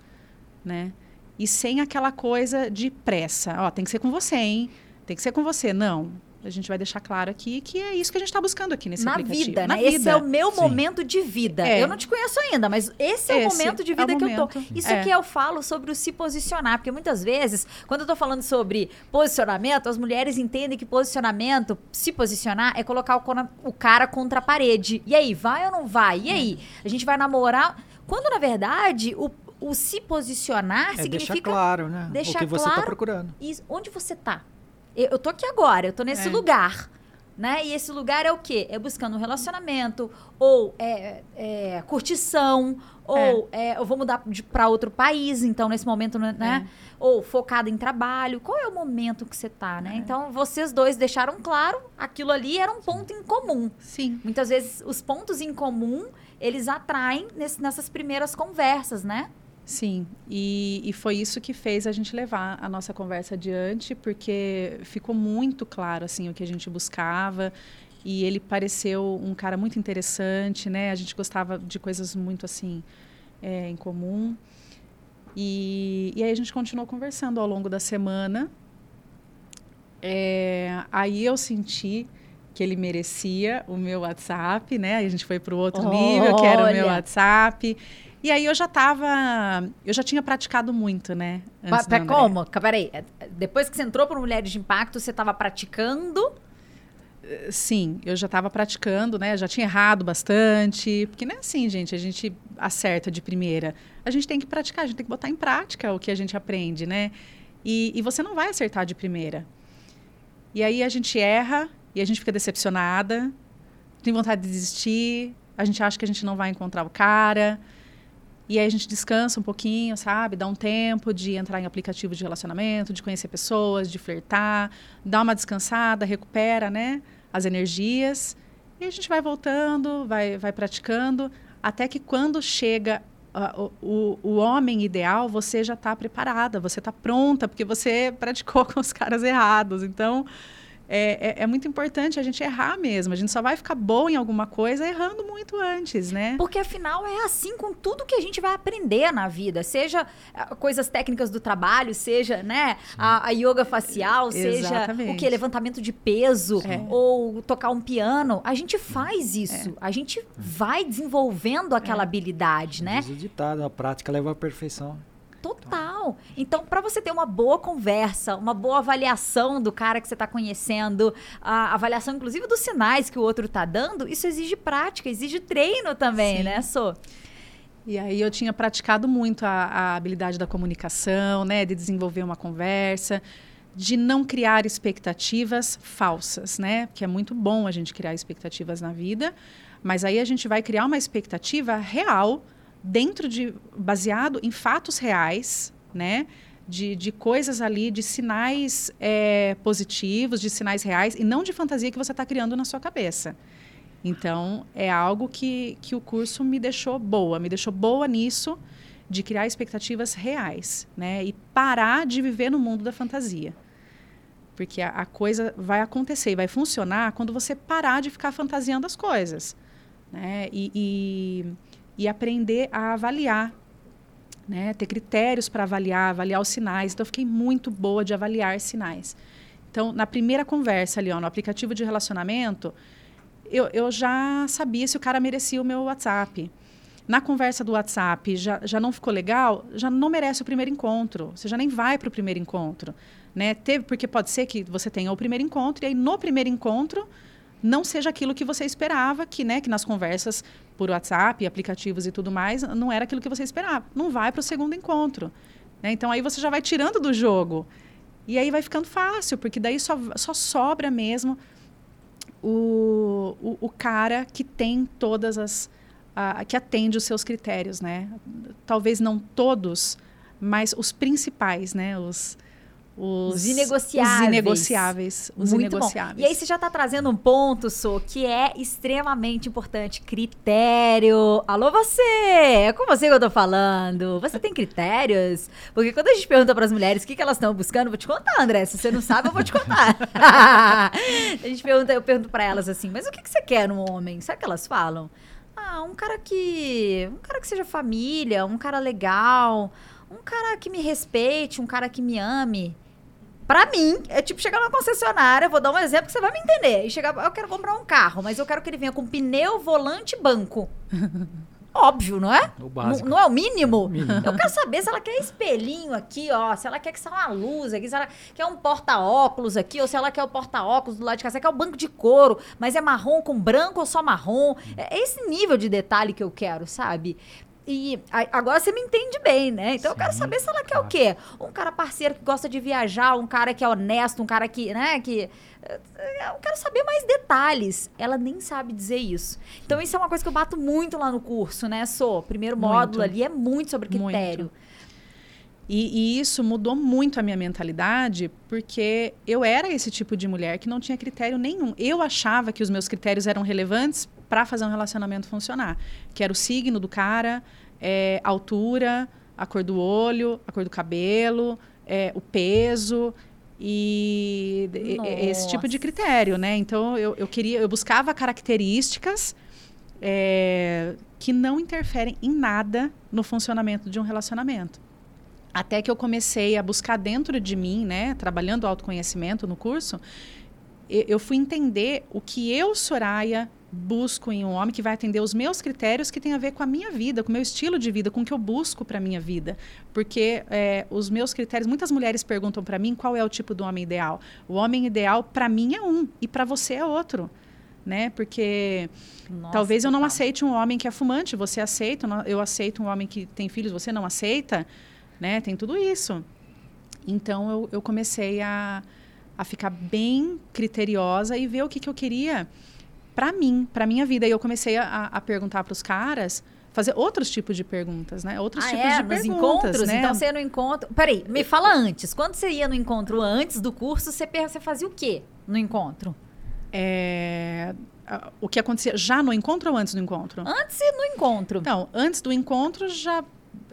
né? E sem aquela coisa de pressa. Ó, tem que ser com você, hein? Tem que ser com você. Não, a gente vai deixar claro aqui que é isso que a gente está buscando aqui nesse Na aplicativo. vida, Na né? vida. Esse é o meu Sim. momento de vida. É. Eu não te conheço ainda, mas esse é o Esse momento de é o vida que eu tô. momento. Isso É. que eu falo sobre o se posicionar, porque muitas vezes, quando eu tô falando sobre posicionamento, as mulheres entendem que posicionamento, se posicionar, é colocar o, o cara contra a parede. E aí, vai ou não vai? E aí? A gente vai namorar? Quando, na verdade, o, o se posicionar É deixar significa claro, né? deixar o que você está claro procurando. isso. Onde você tá? Eu, eu tô aqui agora, eu tô nesse É. lugar. Né? E esse lugar é o quê? É buscando um relacionamento, ou é, é curtição, ou é, eu vou mudar para outro país, então nesse momento, né? né? Ou focado em trabalho. Qual é o momento que você tá, né? É. Então vocês dois deixaram claro, aquilo ali era um ponto em comum. Sim. Muitas vezes os pontos em comum, eles atraem nesse- nessas primeiras conversas, né? Sim, e, e foi isso que fez a gente levar a nossa conversa adiante, porque ficou muito claro assim o que a gente buscava e ele pareceu um cara muito interessante, né? A gente gostava de coisas muito assim é, em comum e, e aí a gente continuou conversando ao longo da semana. É, aí eu senti que ele merecia o meu WhatsApp, né? Aí a gente foi para o outro nível, que era o meu. WhatsApp. E aí eu já tava, eu já tinha praticado muito, né? Antes pra- André. como? Peraí, é, depois que você entrou para Mulheres de Impacto, você estava praticando Sim, eu já estava praticando, né? Já tinha errado bastante. Porque não é assim, gente, a gente acerta de primeira. A gente tem que praticar, a gente tem que botar em prática o que a gente aprende, né? E, e você não vai acertar de primeira. E aí a gente erra e a gente fica decepcionada, tem vontade de desistir, a gente acha que a gente não vai encontrar o cara. E aí a gente descansa um pouquinho, sabe? Dá um tempo de entrar em aplicativo de relacionamento, de conhecer pessoas, de flertar, dá uma descansada, recupera, né? As energias. E a gente vai voltando, vai, vai praticando, até que quando chega o, o, o homem ideal, você já está preparada, você está pronta, porque você praticou com os caras errados. Então, é, é, é muito importante a gente errar mesmo. A gente só vai ficar bom em alguma coisa errando muito antes, né? Porque afinal é assim com tudo que a gente vai aprender na vida, seja ah, coisas técnicas do trabalho, seja, né, a, a yoga facial, seja o que levantamento de peso É. ou tocar um piano, a gente faz isso. A gente vai desenvolvendo aquela habilidade, né? Diz o ditado, a prática leva à perfeição. Total. Então, para você ter uma boa conversa, uma boa avaliação do cara que você está conhecendo, a avaliação, inclusive, dos sinais que o outro tá dando, isso exige prática, exige treino também, Sim. né, Sô? E aí eu tinha praticado muito a, a habilidade da comunicação, né, de desenvolver uma conversa, de não criar expectativas falsas, né? Que é muito bom a gente criar expectativas na vida, mas aí a gente vai criar uma expectativa real dentro de baseado em fatos reais, né? De, de coisas ali, de sinais é, positivos, de sinais reais, e não de fantasia que você está criando na sua cabeça. Então, é algo que, que o curso me deixou boa, me deixou boa nisso, de criar expectativas reais, né? E parar de viver no mundo da fantasia. Porque a, a coisa vai acontecer e vai funcionar quando você parar de ficar fantasiando as coisas, né? E, e, e aprender a avaliar, né? Ter critérios para avaliar, avaliar os sinais. Então, eu fiquei muito boa de avaliar sinais. Então, na primeira conversa ali, ó, no aplicativo de relacionamento, eu, eu já sabia se o cara merecia o meu WhatsApp. Na conversa do WhatsApp já, já não ficou legal, já não merece o primeiro encontro. Você já nem vai para o primeiro encontro. Né? Teve, porque pode ser que você tenha o primeiro encontro e aí no primeiro encontro não seja aquilo que você esperava, que, né, que nas conversas por WhatsApp, aplicativos e tudo mais, não era aquilo que você esperava. Não vai para o segundo encontro. Né? Então aí você já vai tirando do jogo. E aí vai ficando fácil, porque daí só, só sobra mesmo o, o, o cara que tem todas as. a- que atende os seus critérios, né? Talvez não todos, mas os principais, né? Os, os, inegociáveis. Os inegociáveis. Os Muito inegociáveis. bom. E aí você já está trazendo um ponto, Sô, que é extremamente importante. Critério. Alô, você! É com você que eu tô falando. Você tem critérios? Porque quando a gente pergunta para as mulheres o que, que elas estão buscando, eu vou te contar, André. Se você não sabe, eu vou te contar. a gente pergunta, eu pergunto para elas assim, mas o que, que você quer num homem? Sabe o que elas falam? Ah, um cara que. Um cara que seja família, um cara legal, um cara que me respeite, um cara que me ame. Pra mim, é tipo chegar numa concessionária, vou dar um exemplo que você vai me entender. E chegar, eu quero comprar um carro, mas eu quero que ele venha com pneu, volante e banco. Óbvio, não é? Não, não é o mínimo? Mínimo. Eu quero saber se ela quer espelhinho aqui, ó. Se ela quer que saia uma luz aqui, se ela quer um porta-óculos aqui, ou se ela quer o porta-óculos do lado de casa, se ela quer o banco de couro, mas é marrom com branco ou só marrom. É esse nível de detalhe que eu quero, sabe? E agora você me entende bem, né? Então eu quero Sim, saber se ela quer claro. o quê? Um cara parceiro que gosta de viajar, um cara que é honesto, um cara que, né, que eu quero saber mais detalhes. Ela nem sabe dizer isso. Então isso é uma coisa que eu bato muito lá no curso, né, Sô? Primeiro Muito. módulo ali é muito sobre Muito. critério. E, e isso mudou muito a minha mentalidade, porque eu era esse tipo de mulher que não tinha critério nenhum. Eu achava que os meus critérios eram relevantes para fazer um relacionamento funcionar. Que era o signo do cara, é, a altura, a cor do olho, a cor do cabelo, é, o peso e e- esse tipo de Nossa. critério, né? Então eu, eu queria, eu buscava características é, que não interferem em nada no funcionamento de um relacionamento. Até que eu comecei a buscar dentro de mim, né, trabalhando o autoconhecimento no curso, eu fui entender o que eu, Soraya, busco em um homem que vai atender os meus critérios que tem a ver com a minha vida, com o meu estilo de vida, com o que eu busco para minha vida. Porque é, os meus critérios, muitas mulheres perguntam para mim qual é o tipo do homem ideal. O homem ideal para mim é um e para você é outro, né? Porque Nossa, Talvez eu não aceite um homem que é fumante, você aceita, eu aceito um homem que tem filhos, você não aceita, né? Tem tudo isso. Então eu, eu comecei a, a ficar bem criteriosa e ver o que, que eu queria para mim, para minha vida. E eu comecei a, a perguntar para os caras, fazer outros tipos de perguntas, né? Outros Ah, tipos é? de Nos perguntas, encontros? né? Então você ia no encontro. Peraí, me fala antes. Quando você ia no encontro antes do curso, você, você fazia o quê no encontro? É, o que acontecia já no encontro ou antes do encontro? Antes e no encontro. Então, antes do encontro já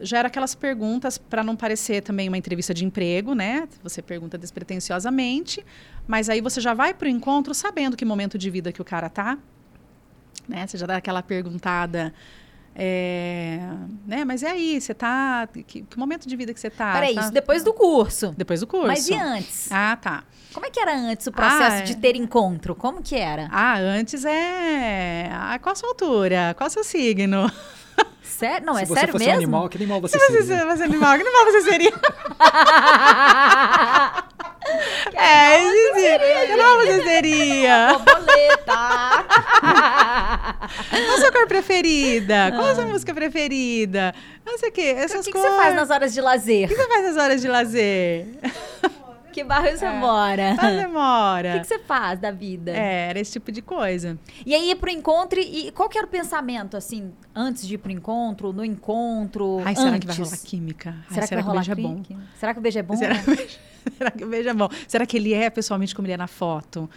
já era aquelas perguntas para não parecer também uma entrevista de emprego, né? Você pergunta despretensiosamente, mas aí você já vai para o encontro sabendo que momento de vida que o cara tá, né? Você já dá aquela perguntada, é, né? Mas e aí, você tá que, que momento de vida que você tá? Peraí, Tá- isso depois do curso. depois do curso. Mas e antes? Ah, tá. Como é que era antes o processo Ah, é. de ter encontro? Como que era? Ah, antes é. Ah, qual a sua altura? Qual o seu signo? Sério? Não, Se é você sério fosse mesmo? um animal, que animal você Você, seria? você é animal, que animal você seria? É, que animal você seria? Borboleta! Qual a sua cor preferida? Qual a sua música preferida? Não sei o quê, o essas que, que coisas. você faz nas horas de lazer? O que você faz nas horas de lazer? Que bairro você mora? Quando O que, que você faz da vida? É, era esse tipo de coisa. E aí ia pro encontro e qual que era o pensamento, assim, antes de ir pro encontro, no encontro, Ai, será que vai antes? rolar química? Ai, Será, que vai o rolar beijo é bom? Será que o beijo é bom? Será que, o beijo, será que é bom? Será que ele é pessoalmente como ele é na foto?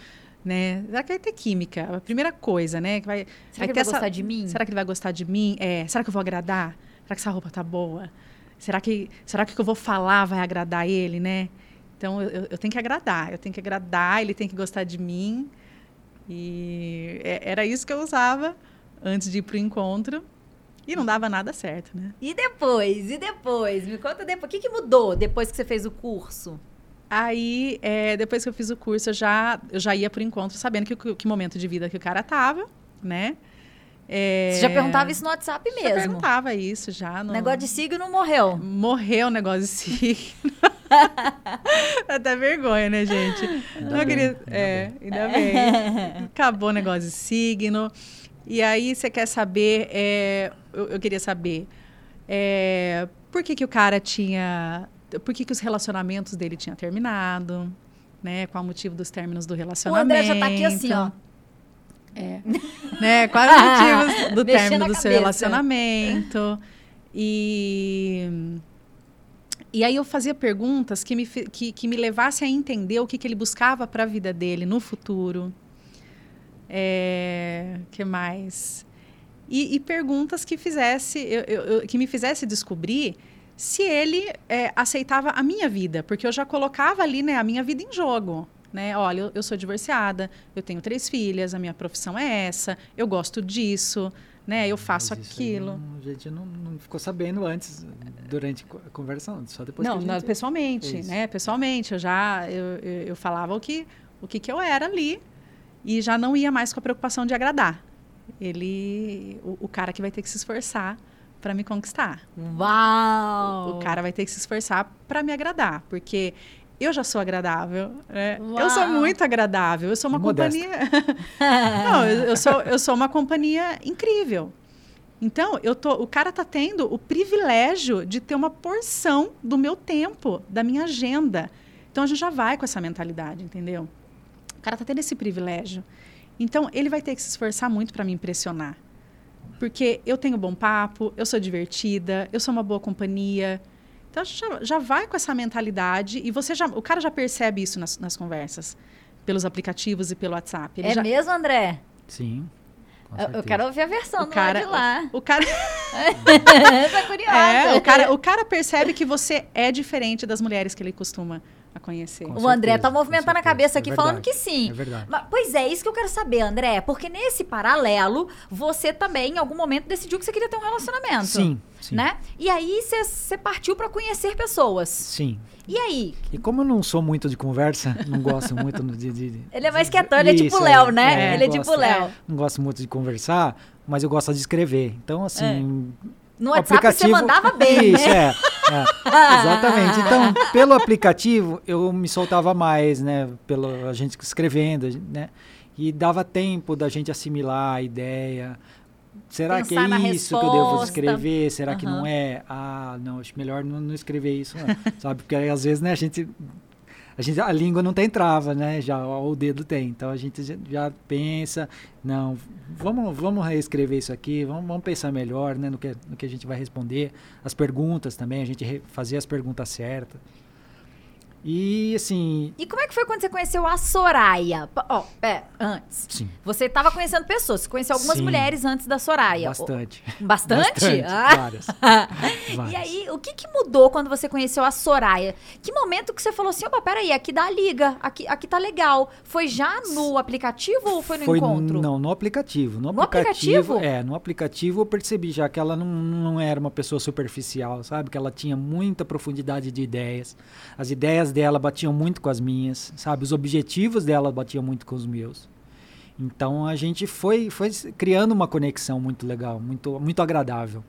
Né? Será que vai ter química? A primeira coisa, né? Que vai, Será que ter ele vai essa- gostar de mim? Será que ele vai gostar de mim? É. Será que eu vou agradar? Será que essa roupa tá boa? Será que, será que o que eu vou falar vai agradar ele, né? Então eu, eu- eu tenho que agradar, eu tenho que agradar, ele tem que gostar de mim. E é- era isso que eu usava antes de ir pro encontro. E não dava nada certo, né? E depois? E depois? Me conta depois. O que, que mudou depois que você fez o curso? Aí, é, depois que eu fiz o curso, eu já, eu já ia pro encontro sabendo que, que, que momento de vida que o cara tava, né? É, Você já perguntava isso no WhatsApp Já mesmo? perguntava isso já. No... Negócio de signo morreu. Morreu o negócio de signo. Até vergonha, né, gente? Não bem, queria... ainda é, ainda bem. Acabou o negócio de signo. E aí, você quer saber... é, eu, eu queria saber... é, por que, que o cara tinha... Por que, que os relacionamentos dele tinham terminado? Né? Qual o motivo dos términos do O relacionamento? André já tá aqui assim, ó. É. né? Quais os motivos do término do seu relacionamento? E E aí eu fazia perguntas que me, que, que me levassem a entender o que, que ele buscava para a vida dele no futuro. É, que mais? E, e perguntas que fizesse, eu- eu- que me fizesse descobrir se ele é, aceitava a minha vida, porque eu já colocava ali né, a minha vida em jogo. Né? Olha, eu, eu sou divorciada, eu tenho três filhas, a minha profissão é essa, eu gosto disso, né? Eu faço aquilo. não- a gente não, não ficou sabendo antes, durante a conversa, só depois não, que gente... pessoalmente, Isso. né? Pessoalmente, eu já eu, eu, eu falava o que o que, que eu era ali e já não ia mais com a preocupação de agradar. Ele, o, o cara que vai ter que se esforçar para me conquistar. Uau! O cara vai ter que se esforçar para me agradar, porque eu já sou agradável. né? Eu sou muito agradável. Eu sou uma Modesta. companhia. Não, eu, eu sou, eu sou uma companhia incrível. Então, eu tô, o cara tá tendo o privilégio de ter uma porção do meu tempo, da minha agenda. Então, a gente já vai com essa mentalidade, entendeu? O cara tá tendo esse privilégio. Então, ele vai ter que se esforçar muito para me impressionar. Porque eu tenho bom papo, eu sou divertida, eu sou uma boa companhia. Então, já, já vai com essa mentalidade e você já, o cara já percebe isso nas, nas conversas, pelos aplicativos e pelo WhatsApp. Ele É já, mesmo, André? Sim, Eu, quero ouvir a versão o do cara, lado de lá. o, o cara, curiosa. é, o cara, o cara percebe que você é diferente das mulheres que ele costuma a conhecer. Com O André certeza, tá com movimentando a cabeça É aqui, verdade. falando que sim. É verdade. Mas, pois é, isso que eu quero saber, André. Porque nesse paralelo, você também, em algum momento, decidiu que você queria ter um relacionamento. Sim, sim. Né? E aí, você- partiu pra conhecer pessoas. Sim. E aí? E como eu não sou muito de conversa, não gosto muito de... de, de Ele é mais quietão, ele é tipo Isso, Léo, é, né? é, ele é gosto. tipo o Léo. não gosto muito de conversar, mas eu gosto de escrever. Então, assim, No WhatsApp você mandava bem, Isso, né? é, é. Exatamente. Então, pelo aplicativo, eu me soltava mais, né? Pelo, a gente escrevendo, né? E dava tempo da gente assimilar a ideia. Será que Pensar na é isso que eu devo resposta. escrever? Será que Aham. não é? Ah, não, acho melhor não, não escrever isso, não. sabe? Porque às vezes, né, a gente, a gente. A língua não tem trava, né? Já o dedo tem. Então a gente já, pensa, não, vamos, vamos reescrever isso aqui, vamos, vamos pensar melhor né, no, que, no que a gente vai responder. As perguntas também, a gente fazia as perguntas certas. E assim, E como é que foi quando você conheceu a Soraya? Ó, pera, antes. sim, Você estava conhecendo pessoas, você conheceu algumas Sim. mulheres antes da Soraya. bastante. Bastante? Bastante, Ah. várias. E várias. aí, o que, que mudou quando você conheceu a Soraya? Que momento que você falou assim, opa, peraí, aqui dá a liga, aqui, aqui tá legal. Foi já no aplicativo ou foi no encontro? Não, no aplicativo. No, No aplicativo, aplicativo? É, no aplicativo eu percebi já que ela não, não era uma pessoa superficial, sabe? Que ela tinha muita profundidade de ideias. As ideias dela batiam muito com as minhas, sabe? Os objetivos dela batiam muito com os meus. Então a gente foi, foi criando uma conexão muito legal, muito, muito agradável.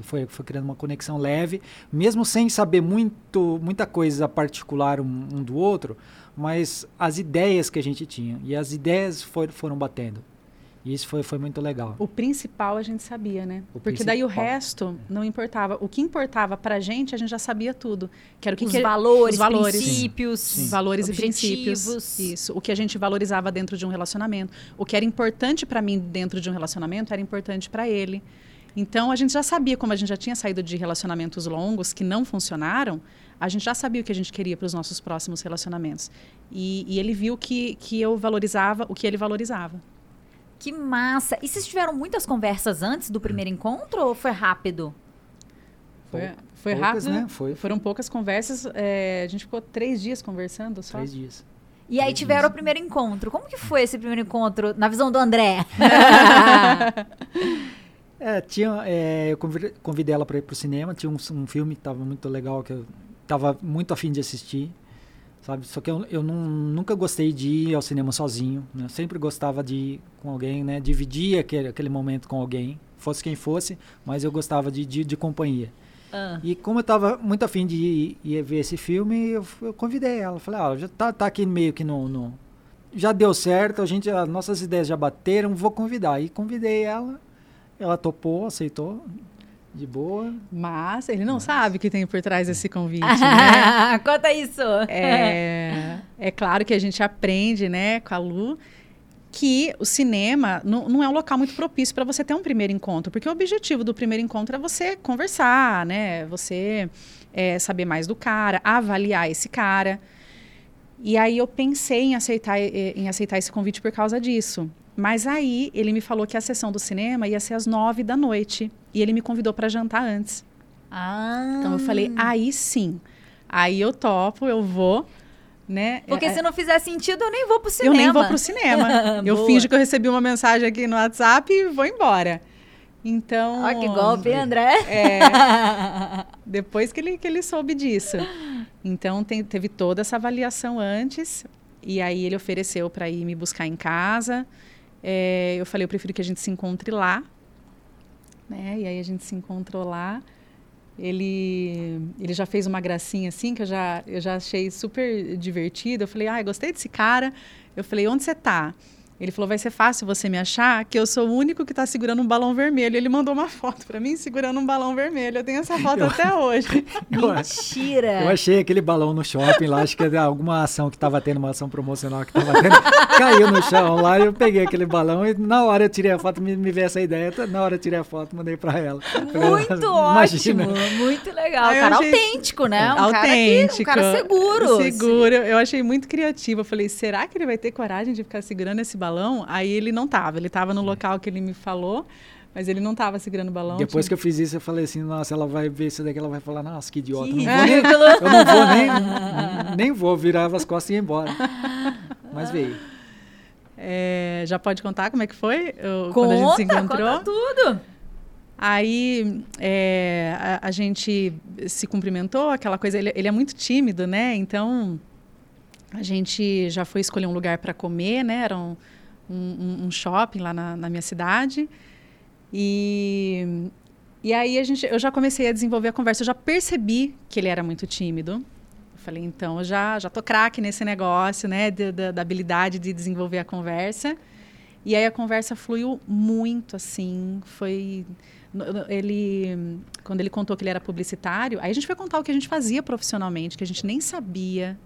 Foi, foi criando uma conexão leve, mesmo sem saber muito, muita coisa particular um, um do outro, mas as ideias que a gente tinha. E as ideias for, foram batendo. E isso foi, foi muito legal. O principal a gente sabia, né? O Porque daí o principal. resto não importava. O que importava pra gente, a gente já sabia tudo. Que era o que os, que valores, os valores. princípios, Sim. valores e objetivos. princípios. Isso. O que a gente valorizava dentro de um relacionamento. O que era importante para mim dentro de um relacionamento era importante para ele. Então a gente já sabia, como a gente já tinha saído de relacionamentos longos que não funcionaram, a gente já sabia o que a gente queria para os nossos próximos relacionamentos. E, e ele viu que, que eu valorizava o que ele valorizava. Que massa. E vocês tiveram muitas conversas antes do primeiro encontro ou foi rápido? Foi, foi Poucas, rápido. né? Foi Foram poucas conversas. é, a gente ficou três dias conversando só. três dias. E aí tiveram dias. o primeiro encontro. Como que foi esse primeiro encontro na visão do André? É, tinha, é, eu convi- convidei ela para ir pro cinema. Tinha um, um filme que tava muito legal, que eu tava muito afim de assistir. Sabe? Só que eu, eu não- nunca gostei de ir ao cinema sozinho. Né? Eu sempre gostava de ir com alguém, né? Dividir aquele, aquele momento com alguém, fosse quem fosse, mas eu gostava de, de, de companhia. Ah. E como eu tava muito afim de ir, ir ver esse filme, eu, eu convidei ela. Falei, ah, já tá, tá aqui meio que no, no- Já deu certo, a gente, as nossas ideias já bateram, vou convidar. E convidei ela, ela topou, aceitou, de boa. Mas ele não sabe o que tem por trás desse convite, né? Conta isso. É, é claro que a gente aprende, né, com a Lu, que o cinema não, não é um local muito propício para você ter um primeiro encontro, porque o objetivo do primeiro encontro é você conversar, né? Você é, saber mais do cara, avaliar esse cara. E aí eu pensei em aceitar, em aceitar esse convite por causa disso. Mas aí ele me falou que a sessão do cinema ia ser às nove da noite. E ele me convidou para jantar antes. Ah. Então eu falei, aí sim. Aí eu topo, eu vou. Né? Porque É, se não fizer sentido, eu nem vou pro cinema. eu nem vou pro cinema. eu finjo que eu recebi uma mensagem aqui no WhatsApp e vou embora. Então. Olha que golpe, hein, André? É, depois que ele, que ele soube disso. Então tem- teve toda essa avaliação antes. E aí ele ofereceu para ir me buscar em casa. É, eu falei, eu prefiro que a gente se encontre lá. Né? E aí a gente se encontrou lá. Ele, ele já fez uma gracinha assim, que eu já, eu já achei super divertido. Eu falei, ai, gostei desse cara. Eu falei, onde você tá? Ele falou, vai ser fácil você me achar, que eu sou o único que está segurando um balão vermelho. Ele mandou uma foto para mim segurando um balão vermelho. Eu tenho essa foto Eu- até hoje. Eu, Mentira. eu achei aquele balão no shopping lá, acho que era alguma ação que estava tendo, uma ação promocional que estava tendo, caiu no chão lá, eu peguei aquele balão e na hora eu tirei a foto, me, me veio essa ideia, tá, na hora eu tirei a foto, mandei para ela. Muito ótimo, muito legal. Aí eu cara achei- autêntico, né? Um Autêntico. Cara, que, um cara seguro. Seguro. Eu achei muito criativo. Eu falei, será que ele vai ter coragem de ficar segurando esse balão? Aí ele não tava. Ele tava no local que ele me falou, mas ele não tava segurando o balão. Depois que eu fiz isso, eu falei assim, nossa, ela vai ver isso daqui, ela vai falar, nossa, que idiota. Que não vou nem- eu não vou nem, nem vou, virava as costas e ia embora. Mas veio. É, já pode contar como é que foi? Eu- quando a gente se Conta, encontrou? conta tudo. Aí é, a, a gente se cumprimentou, aquela coisa. Ele, ele é muito tímido, né? Então a gente já foi escolher um lugar para comer, né? Era um, um, shopping lá na, na minha cidade. E, e aí a gente, eu já comecei a desenvolver a conversa. Eu já percebi que ele era muito tímido. Eu falei, então eu já, já tô craque nesse negócio, né? da- da habilidade de desenvolver a conversa. E aí a conversa fluiu muito, assim. Foi. Ele. Quando ele contou que ele era publicitário, aí a gente foi contar o que a gente fazia profissionalmente, que a gente nem sabia.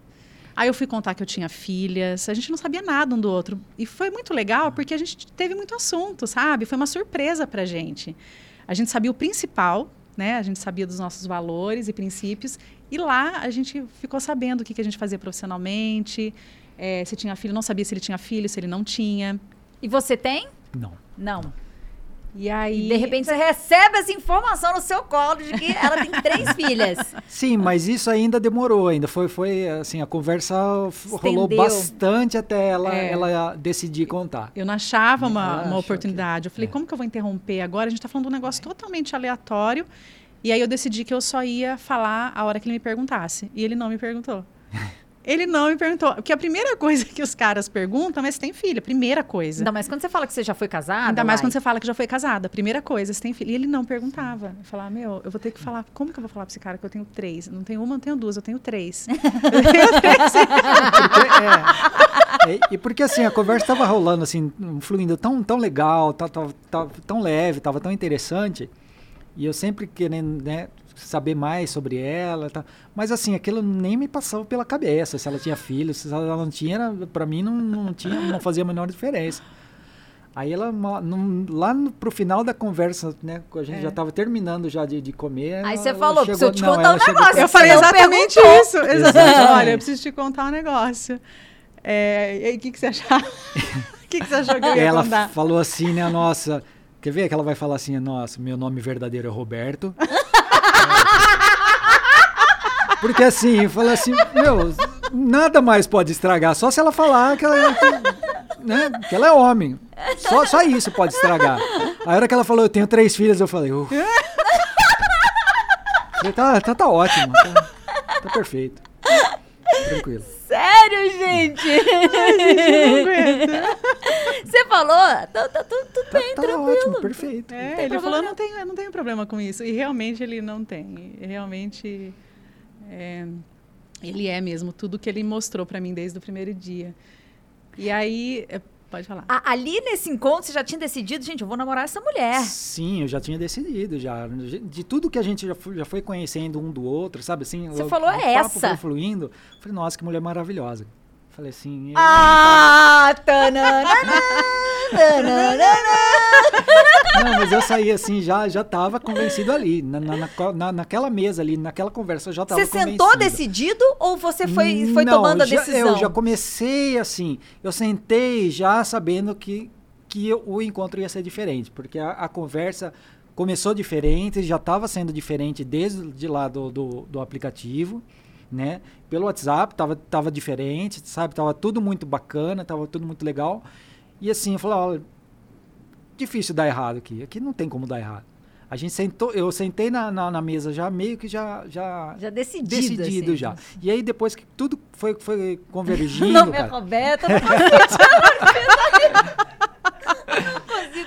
Aí eu fui contar que eu tinha filhas, a gente não sabia nada um do outro. E foi muito legal porque a gente teve muito assunto, sabe? Foi uma surpresa pra gente. A gente sabia o principal, né? A gente sabia dos nossos valores e princípios. E lá a gente ficou sabendo o que, que a gente fazia profissionalmente, eh, se tinha filho, não sabia se ele tinha filho, se ele não tinha. E você tem? Não. Não. E aí. E de repente você recebe essa informação no seu colo de que ela tem três filhas. Sim, mas isso ainda demorou, ainda foi, foi assim, a conversa f- rolou Estendeu. bastante até ela, É. ela decidir contar. Eu não achava uma, uma oportunidade. Eu falei, é. como que eu vou interromper agora? A gente está falando de um negócio totalmente aleatório. E aí eu decidi que eu só ia falar a hora que ele me perguntasse. E ele não me perguntou. ele não me perguntou. Porque a primeira coisa que os caras perguntam é se tem filha. Primeira coisa. Ainda mais quando você fala que você já foi casada. Ainda mais quando você fala que já foi casada. Primeira coisa, se tem filho. E ele não perguntava. Eu falava, meu, eu vou ter que falar. Como que eu vou falar pra esse cara que eu tenho três? Não tenho uma, não tenho duas, eu tenho três. Porque, é, é, e porque assim, a conversa estava rolando assim, fluindo tão, tão legal, tá, tá- tão leve, tava tão interessante. E eu sempre querendo, né, saber mais sobre ela, tá. Mas assim, aquilo nem me passava pela cabeça, se ela tinha filho, se ela não tinha, pra mim não, não tinha, não fazia a menor diferença. Aí ela, lá no, pro final da conversa, né, a gente É. já tava terminando já de, de comer. Aí você falou, chegou- preciso te não, contar um chegou- negócio. Eu falei exatamente perguntou. isso. Exatamente. Olha, eu preciso te contar um negócio. É, e aí, o que, que você achava? O que, que você achou que eu ia ela contar? falou assim, né, nossa. Quer ver que ela vai falar assim, nossa, meu nome verdadeiro é Roberto. Porque assim, fala assim, meu, nada mais pode estragar, só se ela falar que ela, que, né, que ela é homem. Só, só isso pode estragar. A hora que ela falou, eu tenho três filhas, eu falei, "Uf." Falei, tá, tá, tá ótimo, tá, tá perfeito. Tranquilo. Sério, gente? Aguento. Você falou? Tá, tá tudo, tudo Tá, bem, tá tranquilo. ótimo, perfeito. É, ele problema falou, eu não. tenho, eu não tenho problema com isso. E realmente ele não tem. Realmente, é, ele é mesmo tudo que ele mostrou pra mim desde o primeiro dia. E aí, é, pode falar. A- ali nesse encontro, você já tinha decidido, gente, eu vou namorar essa mulher. Sim, eu já tinha decidido já. De tudo que a gente já foi, já foi conhecendo um do outro, sabe assim? Você o- falou, o "É papo essa." foi fluindo. Falei, nossa, que mulher maravilhosa. Falei assim. Ah, tanana. Não, mas eu saí assim, já, já tava convencido ali. Na, na, na, naquela mesa ali, naquela conversa, eu já tava Você sentou convencido. decidido ou você foi, foi Não, tomando a já- decisão? Eu já comecei assim, eu sentei já sabendo que, que o encontro ia ser diferente, porque a, a conversa começou diferente, já estava sendo diferente desde de lá do, do, do aplicativo, né? Pelo WhatsApp tava, tava diferente, sabe? Tava tudo muito bacana, tava tudo muito legal. E assim, eu falei, olha, difícil dar errado aqui, aqui não tem como dar errado. A gente sentou, eu sentei na, na, na mesa já meio que já já Já decidido. decidido assim. já. E aí depois que tudo foi, foi convergindo, Meu nome é cara, Roberta, não parar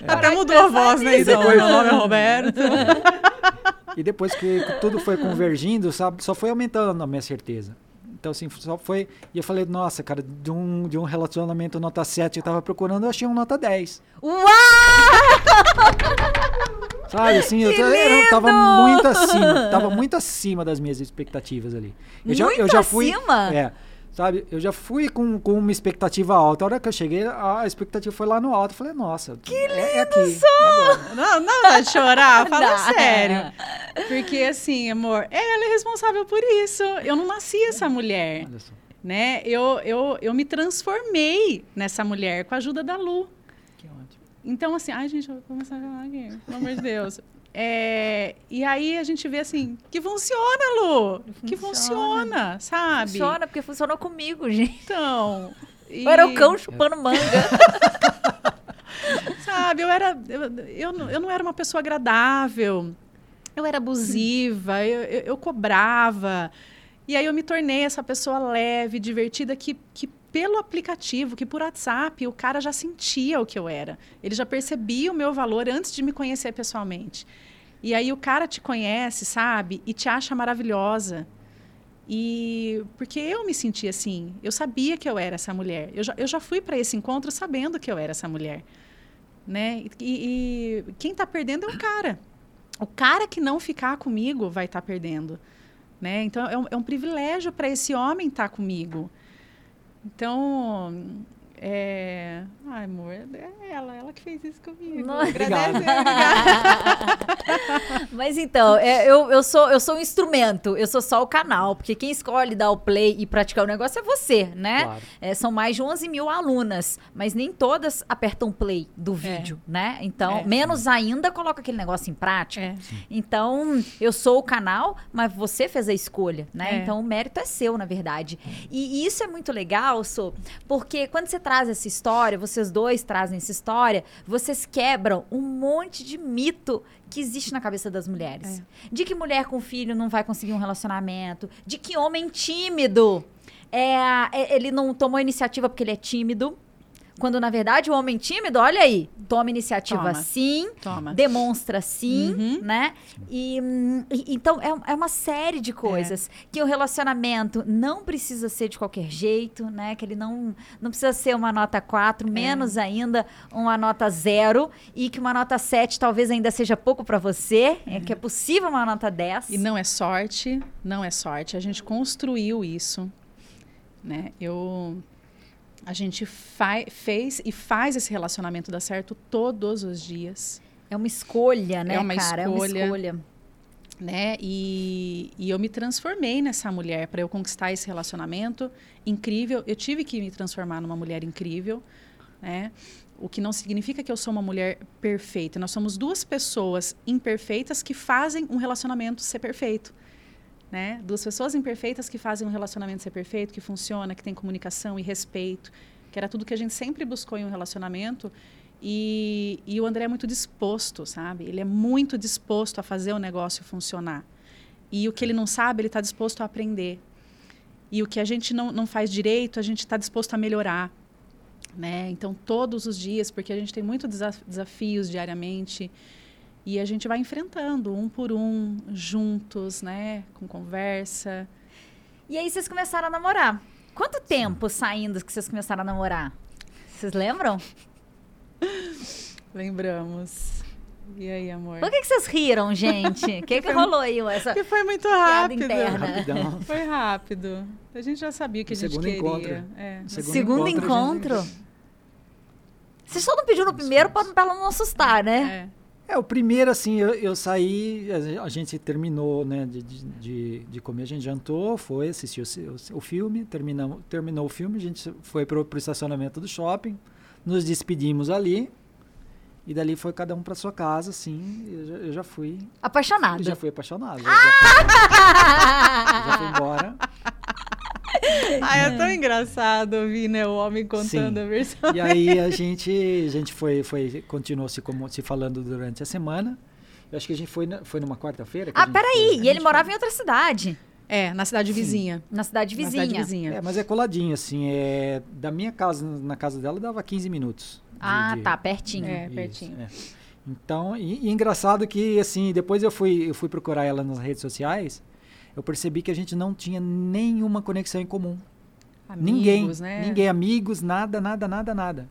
Até mudou a voz, né, então? Meu nome é Roberto. e depois que tudo foi convergindo, sabe, só foi aumentando a minha certeza. Então assim, só foi, e eu falei, nossa, cara, de um, de um relacionamento nota 7 que eu tava procurando, eu achei um nota 10. Uau! Sabe, assim, eu, eu tava muito acima, tava muito acima das minhas expectativas ali. Eu já, eu Muito já fui, acima? É, sabe, eu já fui com, com uma expectativa alta. A hora que eu cheguei, a expectativa foi lá no alto. Eu falei, nossa, que é, é aqui. é agora. Não, não dá de chorar, fala sério. Porque, assim, amor, ela é responsável por isso. Eu não nasci essa mulher, Olha só. né? Eu, eu, eu me transformei nessa mulher com a ajuda da Lu. Que ótimo. Então, assim, ai, gente, eu vou começar a falar aqui, pelo amor de Deus. É, e aí a gente vê assim, que funciona, Lu. Que Funciona. funciona, sabe? Funciona, porque funcionou comigo, gente. Então. e- Era o cão chupando manga. Sabe, eu era. Eu, eu, não- eu não era uma pessoa agradável. Eu era abusiva, eu, eu, eu cobrava. E aí eu me tornei essa pessoa leve, divertida, que, que pelo aplicativo, que por WhatsApp, o cara já sentia o que eu era. Ele já percebia o meu valor antes de me conhecer pessoalmente. E aí o cara te conhece, sabe? E te acha maravilhosa. E porque eu me senti assim, eu sabia que eu era essa mulher. Eu já, eu já fui para esse encontro sabendo que eu era essa mulher, né? E, e quem está perdendo é o cara. O cara que não ficar comigo vai estar perdendo, né? Então é um, é um privilégio para esse homem estar comigo. Então, é... Ai, amor, é ela, ela que fez isso comigo. Não- Agradece, Obrigado. Mas então, é, eu, eu, sou, eu sou um instrumento, eu sou só o canal, porque quem escolhe dar o play e praticar o negócio é você, né? Claro. É, são mais de 11 mil alunas, mas nem todas apertam play do vídeo, né? Então, É. menos ainda coloca aquele negócio em prática. É. Então, eu sou o canal, mas você fez a escolha, né? É. Então, o mérito é seu, na verdade. E, e isso é muito legal, Sô, porque quando você traz essa história, vocês dois trazem essa história, vocês quebram um monte de mito que existe na cabeça das mulheres. De que mulher com filho não vai conseguir um relacionamento, de que homem tímido é, é- ele não tomou iniciativa porque ele é tímido. Quando, na verdade, o homem tímido, olha aí, toma iniciativa Toma. sim, Toma. demonstra sim, Uhum. né? E, então é, é uma série de coisas que o relacionamento não precisa ser de qualquer jeito, né? Que ele não, não precisa ser uma nota 4, menos ainda uma nota 0 e que uma nota 7 talvez ainda seja pouco para você, é que é possível uma nota 10. E não é sorte, não é sorte. A gente construiu isso, né? Eu, a gente fez e faz esse relacionamento dar certo todos os dias, É uma escolha, né, É uma cara? É uma escolha. escolha. né? E, e eu me transformei nessa mulher para eu conquistar esse relacionamento incrível. Eu tive que me transformar numa mulher incrível, né? O que não significa que eu sou uma mulher perfeita. Nós somos duas pessoas imperfeitas que fazem um relacionamento ser perfeito. Né? Duas pessoas imperfeitas que fazem um relacionamento ser perfeito, que funciona, que tem comunicação e respeito, que era tudo que a gente sempre buscou em um relacionamento. E, e o André é muito disposto, sabe? Ele é muito disposto a fazer o negócio funcionar. E o que ele não sabe, ele está disposto a aprender. E o que a gente não, não faz direito, a gente está disposto a melhorar. Né? Então, todos os dias, porque a gente tem muitos desaf desafios diariamente, e a gente vai enfrentando um por um, juntos, né? Com conversa. E aí vocês começaram a namorar. Quanto tempo saindo que vocês começaram a namorar? Vocês lembram? Lembramos. E aí, amor? Por que, que vocês riram, gente? O que, que rolou aí? Essa Porque foi muito rápido. Foi rápido. A gente já sabia o que No a gente segundo queria. encontro. É. No segundo Segundo encontro, gente- encontro? Você só não pediu no primeiro pra, pra ela não assustar, né? É. É, o primeiro, assim, eu, eu saí, a, gente terminou, né, de, de, de, comer, a gente jantou, foi, assistiu o, o, filme, terminamos, terminou o filme, a gente foi pro, pro estacionamento do shopping, nos despedimos ali, e dali foi cada um pra sua casa, assim, eu já, eu já fui, Apaixonada. já fui apaixonado, já, já, já fui embora. Ah, é tão engraçado ouvir, né, o homem contando Sim. a versão. E aí a gente, a gente foi, foi, continuou se, como, se falando durante a semana, eu acho que a gente foi, na- foi numa quarta-feira. Ah, peraí. foi. E ele morava em outra cidade. É, na cidade Sim. vizinha. Na cidade Na vizinha. cidade vizinha. É, mas é coladinho, assim. É, da minha casa na casa dela dava 15 minutos. de- Ah, de- tá, pertinho. É, Isso, pertinho. é. Então, e, e engraçado que, assim, depois eu fui, eu fui procurar ela nas redes sociais, eu percebi que a gente não tinha nenhuma conexão em comum. ninguém, Amigos, né? ninguém, amigos, nada, nada, nada, nada.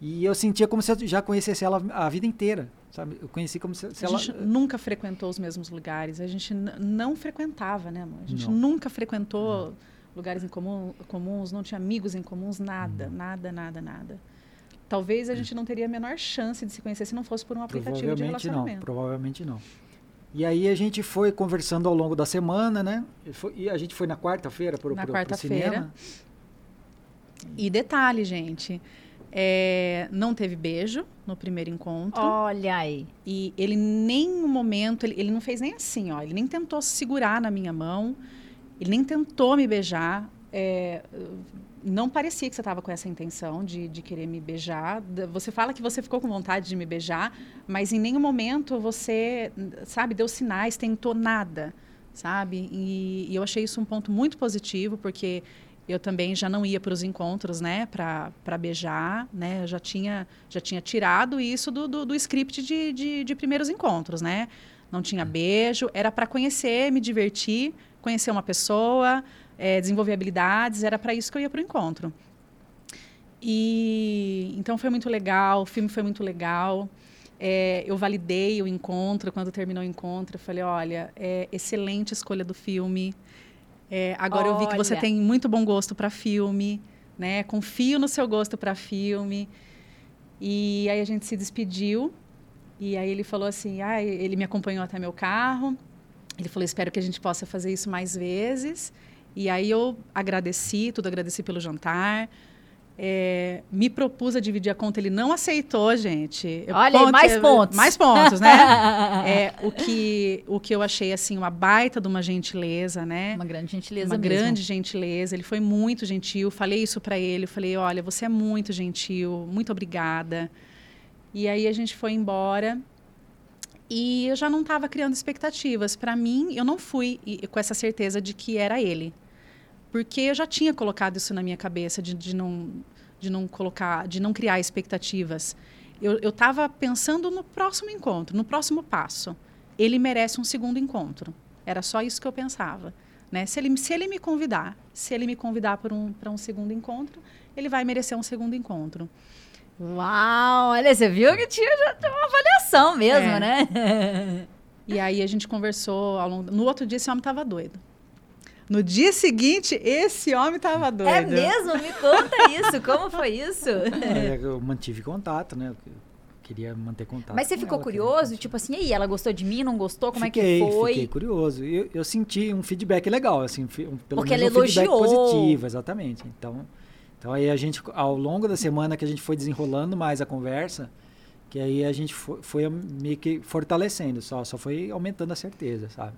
E eu sentia como se eu já conhecesse ela a vida inteira, sabe? Eu conheci como se, se A ela... gente nunca frequentou os mesmos lugares. A gente não frequentava, né, amor? A gente Não. nunca frequentou lugares em comum, comuns, não tinha amigos em comuns, nada, nada, nada, nada. Talvez a gente não teria a menor chance de se conhecer se não fosse por um aplicativo de Provavelmente não, relacionamento. provavelmente não. E aí a gente foi conversando ao longo da semana, né? E, foi- e a gente foi na quarta-feira pro, Na pro, pro quarta-feira. cinema. E detalhe, gente, é, não teve beijo no primeiro encontro. Olha aí. E ele nem um momento, ele, ele não fez nem assim, ó. Ele nem tentou segurar na minha mão, ele nem tentou me beijar. é, não parecia que você estava com essa intenção de, de querer me beijar. Você fala que você ficou com vontade de me beijar, mas em nenhum momento você, sabe, deu sinais, tentou nada, sabe? E, e eu achei isso um ponto muito positivo, porque eu também já não ia para os encontros, né, para beijar, né? Eu já tinha, já tinha tirado isso do, do, do script de, de, de primeiros encontros, né? Não tinha beijo, era para conhecer, me divertir, conhecer uma pessoa, eh, desenvolver habilidades, era para isso que eu ia para o encontro. E então foi muito legal, o filme foi muito legal. É, eu validei o encontro, quando terminou o encontro, eu falei, olha, é excelente escolha do filme. É, agora eu vi que você Olha. tem muito bom gosto para filme, né? Confio no seu gosto para filme. E aí a gente se despediu. E aí ele falou assim, ah, ele me acompanhou até meu carro. Ele falou, espero que a gente possa fazer isso mais vezes. E aí eu agradeci, tudo agradeci pelo jantar. É, me propus a dividir a conta, ele não aceitou, gente. Olha ponto- mais é, pontos. Mais pontos, né? É, o, que, o que eu achei, assim, uma baita de uma gentileza, né? Uma grande gentileza uma mesmo. grande gentileza. Ele foi muito gentil. Falei isso para ele. Falei, olha, você é muito gentil. Muito obrigada. E aí a gente foi embora. E eu já não estava criando expectativas. Para mim, eu não fui com essa certeza de que era ele. Porque eu já tinha colocado isso na minha cabeça de, de não de não colocar, de não criar expectativas. Eu estava pensando no próximo encontro, no próximo passo. Ele merece um segundo encontro. Era só isso que eu pensava. Né? Se, ele, se ele me convidar, se ele me convidar para um, um segundo encontro, ele vai merecer um segundo encontro. Uau, olha, você viu que tinha já uma avaliação mesmo, É. né? E aí a gente conversou ao longo. No outro dia esse homem estava doido. No dia seguinte, esse homem estava doido. É mesmo? Me conta isso. Como foi isso? É, eu mantive contato, né? Eu queria manter contato. Mas você com ficou ela, curioso? Tipo assim, e aí, ela gostou de mim, não gostou? Como fiquei, é que foi? Fiquei curioso. Eu, eu senti um feedback legal, assim, um, pelo Porque menos ela um feedback elogiou. positivo, exatamente. Então, então aí a gente, ao longo da semana que a gente foi desenrolando mais a conversa, que aí a gente foi, foi meio que fortalecendo, só, só foi aumentando a certeza, sabe?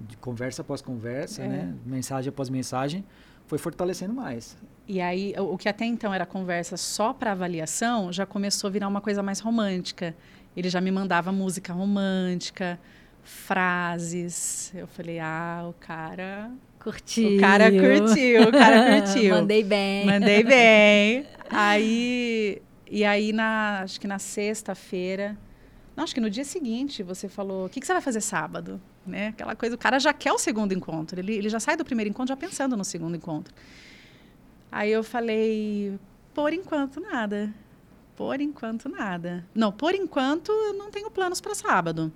De conversa após conversa, É. né? Mensagem após mensagem, foi fortalecendo mais. E aí, o o que até então era conversa só para avaliação, já começou a virar uma coisa mais romântica. Ele já me mandava música romântica, frases. Eu falei, ah, o cara. Curtiu. O cara curtiu, o cara curtiu. Mandei bem. Mandei bem. Aí, e aí, na, acho que na sexta-feira, não, acho que no dia seguinte, você falou, o que, que você vai fazer sábado? Né? Aquela coisa, o cara já quer o segundo encontro. Ele, ele já sai do primeiro encontro já pensando no segundo encontro. Aí eu falei, por enquanto nada. Por enquanto nada. Não, por enquanto eu não tenho planos para sábado.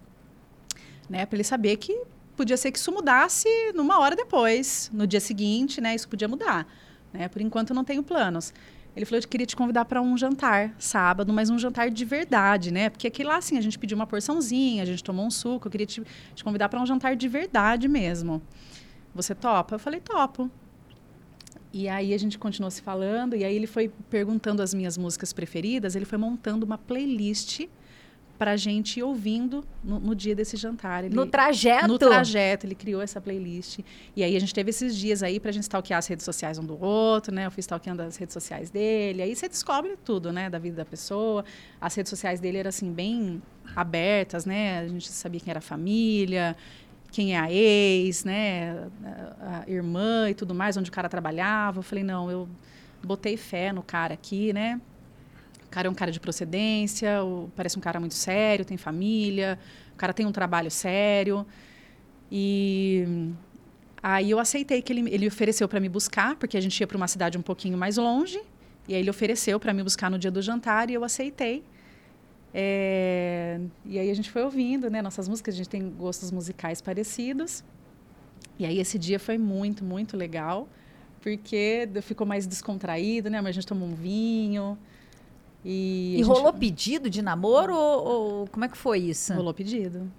Né? Para ele saber que podia ser que isso mudasse numa hora depois, no dia seguinte, né? Isso podia mudar. Né? Por enquanto não tenho planos. Ele falou: Eu queria te convidar para um jantar sábado, mas um jantar de verdade, né? Porque aqui lá, assim, a gente pediu uma porçãozinha, a gente tomou um suco. Eu queria te, te convidar para um jantar de verdade mesmo. Você topa? Eu falei: Topo. E aí a gente continuou se falando, e aí ele foi perguntando as minhas músicas preferidas, ele foi montando uma playlist para a gente ir ouvindo no, no, dia desse jantar. Ele, no trajeto? No trajeto, ele criou essa playlist. E aí a gente teve esses dias aí para a gente stalkear as redes sociais um do outro, né? Eu fui stalkeando as redes sociais dele. Aí você descobre tudo, né? Da vida da pessoa. As redes sociais dele eram, assim, bem abertas, né? A gente sabia quem era a família, quem é a ex, né? A, a irmã e tudo mais, onde o cara trabalhava. Eu falei, não, eu botei fé no cara aqui, né? O cara é um cara de procedência, parece um cara muito sério, tem família, o cara tem um trabalho sério. E aí eu aceitei que ele, ele ofereceu para me buscar, porque a gente ia para uma cidade um pouquinho mais longe. E aí ele ofereceu para me buscar no dia do jantar e eu aceitei. É, e aí a gente foi ouvindo, né? Nossas músicas, a gente tem gostos musicais parecidos. E aí esse dia foi muito, muito legal, porque ficou mais descontraído, né? Mas a gente tomou um vinho. E, e rolou pedido de namoro ou, ou, como é que foi isso? Rolou pedido.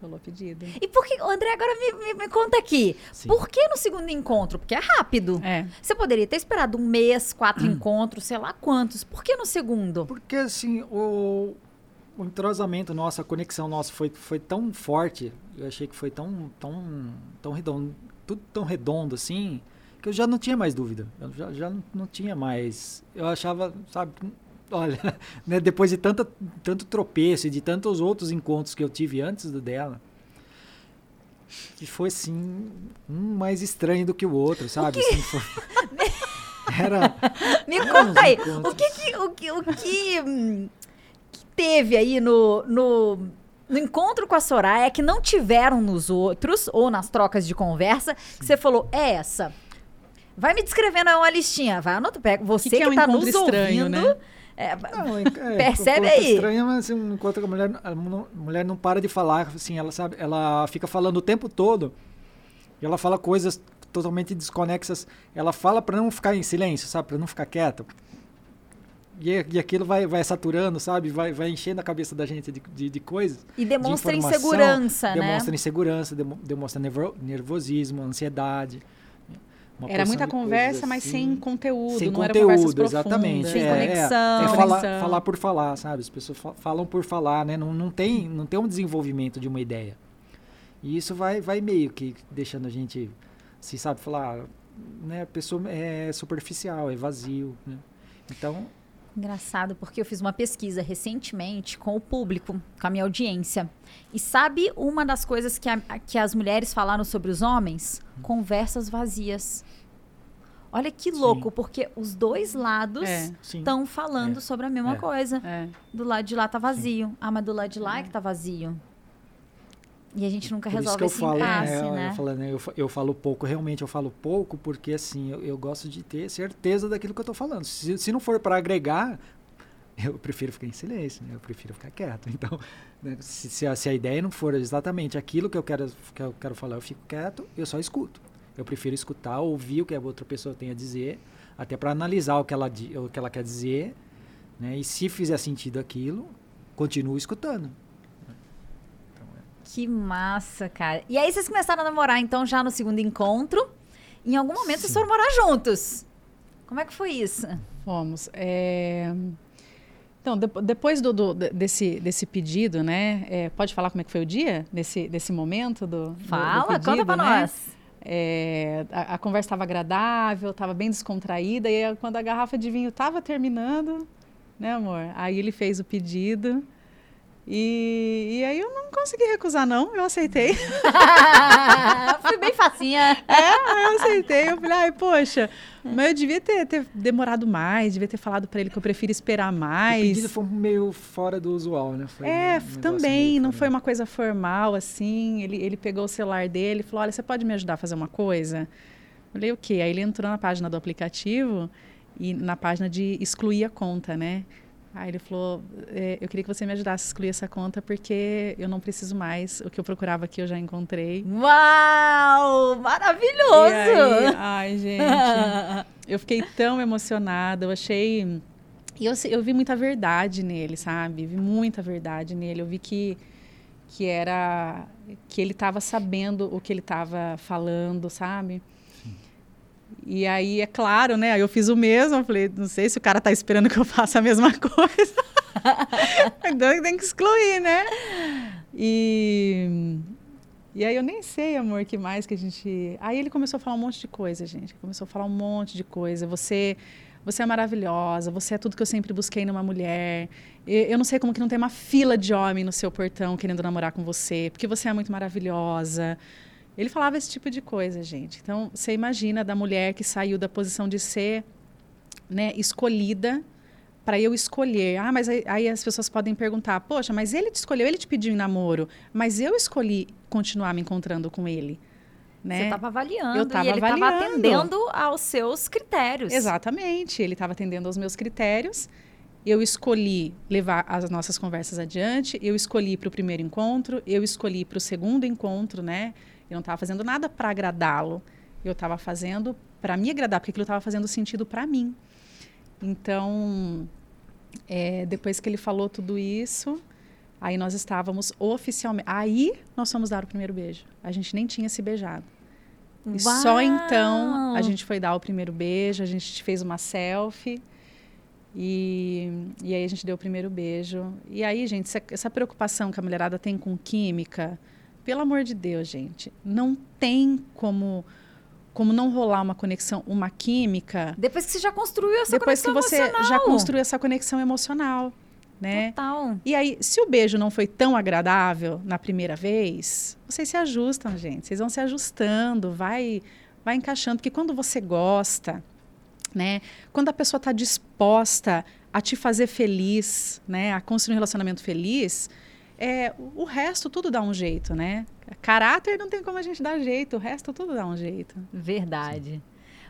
Rolou pedido. E por que, André, agora me, me, me conta aqui. Sim. Por que no segundo encontro? Porque é rápido. É. Você poderia ter esperado um mês, quatro encontros, sei lá quantos. Por que no segundo? Porque assim, o, o entrosamento nosso, a conexão nossa foi, foi tão forte. Eu achei que foi tão, tão, tão redondo, tudo tão redondo assim, que eu já não tinha mais dúvida. Eu já, já não, não tinha mais. Eu achava, sabe, olha, né, depois de tanta, tanto tropeço e de tantos outros encontros que eu tive antes do dela, que foi assim, um mais estranho do que o outro, sabe? O assim, foi... Era. Me conta aí, o que que, o que, o que, que teve aí no, no, no encontro com a Soraya que não tiveram nos outros, ou nas trocas de conversa, que você falou, é essa. Vai me descrevendo aí uma listinha, vai anota, pega você que, que, que é um tá nos estranho, ouvindo. Né? É, não, é, percebe aí. estranho, mas assim, enquanto a mulher, a mulher não para de falar, assim, ela sabe, ela fica falando o tempo todo. E ela fala coisas totalmente desconexas. Ela fala para não ficar em silêncio, sabe, para não ficar quieta. E, e aquilo vai, vai saturando, sabe? Vai, vai enchendo a cabeça da gente de, de, de coisas. E demonstra de insegurança, né? Demonstra insegurança, demonstra nervosismo, ansiedade. Era muita conversa, assim, mas sem conteúdo, sem não conteúdo, era exatamente. Sem é, conexão. É, é falar, falar, por falar, sabe? As pessoas falam por falar, né? Não, não, tem, não tem um desenvolvimento de uma ideia. E isso vai, vai meio que deixando a gente, se sabe, falar, né? A pessoa é superficial, é vazio, né? Então... Engraçado, porque eu fiz uma pesquisa recentemente com o público, com a minha audiência. E sabe uma das coisas que, a, que as mulheres falaram sobre os homens? Conversas vazias. Olha que louco, Sim. porque os dois lados estão é. falando é. sobre a mesma é. coisa. É. Do lado de lá tá vazio. Sim. Ah, mas do lado de lá é que tá vazio. E a gente nunca Por resolve esse falo, impasse, é, né? Eu falo, né? Eu, eu, falo pouco, realmente eu falo pouco, porque assim, eu, eu gosto de ter certeza daquilo que eu tô falando. Se, se não for para agregar, eu prefiro ficar em silêncio, né? eu prefiro ficar quieto. Então, né? se, se, a, se, a, ideia não for exatamente aquilo que eu, quero, que eu quero falar, eu fico quieto, eu só escuto. Eu prefiro escutar, ouvir o que a outra pessoa tem a dizer, até para analisar o que, ela, o que ela quer dizer, né? e se fizer sentido aquilo, continuo escutando. Que massa, cara. E aí vocês começaram a namorar, então, já no segundo encontro. Em algum momento Sim. vocês foram morar juntos. Como é que foi isso? Fomos. É... Então, de, depois do, do, desse, desse pedido, né? É, pode falar como é que foi o dia? Desse, desse momento do. Fala, do, pedido, conta pra né? nós. É, a, a, conversa estava agradável, estava bem descontraída, e quando a garrafa de vinho estava terminando, né, amor? Aí ele fez o pedido. E, e aí eu não consegui recusar, não. Eu aceitei. Fui bem facinha. É, eu aceitei. Eu falei, ai, poxa, mas eu devia ter, ter demorado mais, devia ter falado para ele que eu prefiro esperar mais. O pedido foi meio fora do usual, né? Foi é, um também, não foi uma coisa formal, assim. Ele, ele pegou o celular dele e falou, olha, você pode me ajudar a fazer uma coisa? Eu falei, o quê? Aí ele entrou na página do aplicativo e na página de excluir a conta, né? Aí ele falou: é, Eu queria que você me ajudasse a excluir essa conta porque eu não preciso mais. O que eu procurava aqui eu já encontrei. Uau! Maravilhoso! Aí, ai, gente. eu fiquei tão emocionada. Eu achei. E eu, eu vi muita verdade nele, sabe? Vi muita verdade nele. Eu vi que, que era. que ele estava sabendo o que ele estava falando, sabe? E aí, é claro, né? Aí eu fiz o mesmo. Eu falei, não sei se o cara tá esperando que eu faça a mesma coisa. então tem que excluir, né? E, e aí eu nem sei, amor, que mais que a gente. Aí ele começou a falar um monte de coisa, gente. Começou a falar um monte de coisa. Você. Você é maravilhosa, você é tudo que eu sempre busquei numa mulher. Eu não sei como que não tem uma fila de homem no seu portão querendo namorar com você, porque você é muito maravilhosa. Ele falava esse tipo de coisa, gente. Então, você imagina da mulher que saiu da posição de ser né, escolhida para eu escolher. Ah, mas aí, aí, as pessoas podem perguntar: poxa, mas ele te escolheu, ele te pediu em namoro, mas eu escolhi continuar me encontrando com ele. Né? Você estava avaliando eu tava e ele estava atendendo aos seus critérios. Exatamente, ele estava atendendo aos meus critérios. Eu escolhi levar as nossas conversas adiante, eu escolhi para o primeiro encontro, eu escolhi para o segundo encontro, né? Eu não estava fazendo nada para agradá-lo. Eu estava fazendo para me agradar, porque aquilo estava fazendo sentido para mim. Então, é, depois que ele falou tudo isso, aí nós estávamos oficialmente. Aí nós fomos dar o primeiro beijo. A gente nem tinha se beijado. E só então a gente foi dar o primeiro beijo, a gente fez uma selfie. E, e aí a gente deu o primeiro beijo. E aí, gente, essa, essa preocupação que a mulherada tem com química, pelo amor de Deus, gente, não tem como como não rolar uma conexão, uma química. Depois que você já construiu essa depois conexão Depois que você já construiu essa conexão emocional, né? Total. E aí, se o beijo não foi tão agradável na primeira vez, vocês se ajustam, gente. Vocês vão se ajustando, vai vai encaixando, porque quando você gosta, né? Quando a pessoa está disposta a te fazer feliz, né? A construir um relacionamento feliz, é, o resto tudo dá um jeito, né? Caráter não tem como a gente dar jeito, o resto tudo dá um jeito. Verdade.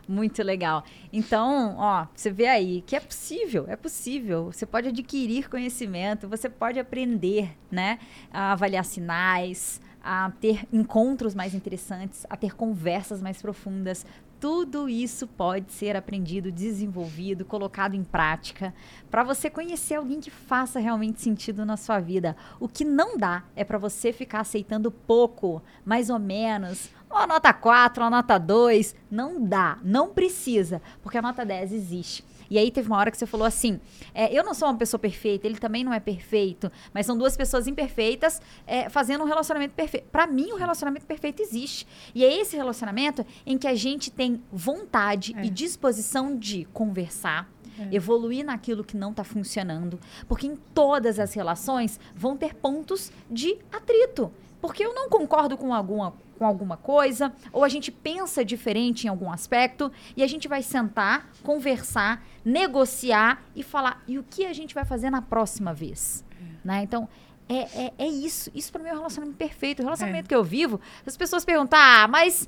Muito legal. Então, ó, você vê aí que é possível, é possível. Você pode adquirir conhecimento, você pode aprender, né? A avaliar sinais, a ter encontros mais interessantes, a ter conversas mais profundas. Tudo isso pode ser aprendido, desenvolvido, colocado em prática para você conhecer alguém que faça realmente sentido na sua vida. O que não dá é para você ficar aceitando pouco, mais ou menos, uma nota 4, uma nota 2. Não dá, não precisa, porque a nota 10 existe. E aí teve uma hora que você falou assim: é, eu não sou uma pessoa perfeita, ele também não é perfeito, mas são duas pessoas imperfeitas é, fazendo um relacionamento perfeito. Para mim, o relacionamento perfeito existe. E é esse relacionamento em que a gente tem vontade é. e disposição de conversar, é. evoluir naquilo que não está funcionando, porque em todas as relações vão ter pontos de atrito. Porque eu não concordo com alguma com alguma coisa, ou a gente pensa diferente em algum aspecto, e a gente vai sentar, conversar, negociar e falar, e o que a gente vai fazer na próxima vez? É. Né? Então, é, é, é, isso. Isso para mim é um relacionamento perfeito. O relacionamento é. que eu vivo, as pessoas perguntam, ah, mas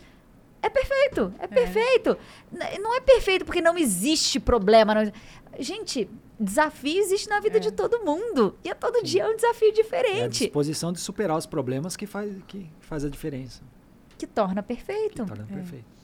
é perfeito, é, é. perfeito. Não é perfeito porque não existe problema. Não... Gente, desafio existe na vida é. de todo mundo. E a todo Sim. dia é um desafio diferente. É a disposição de superar os problemas que faz, que faz a diferença que torna perfeito. Que torna perfeito.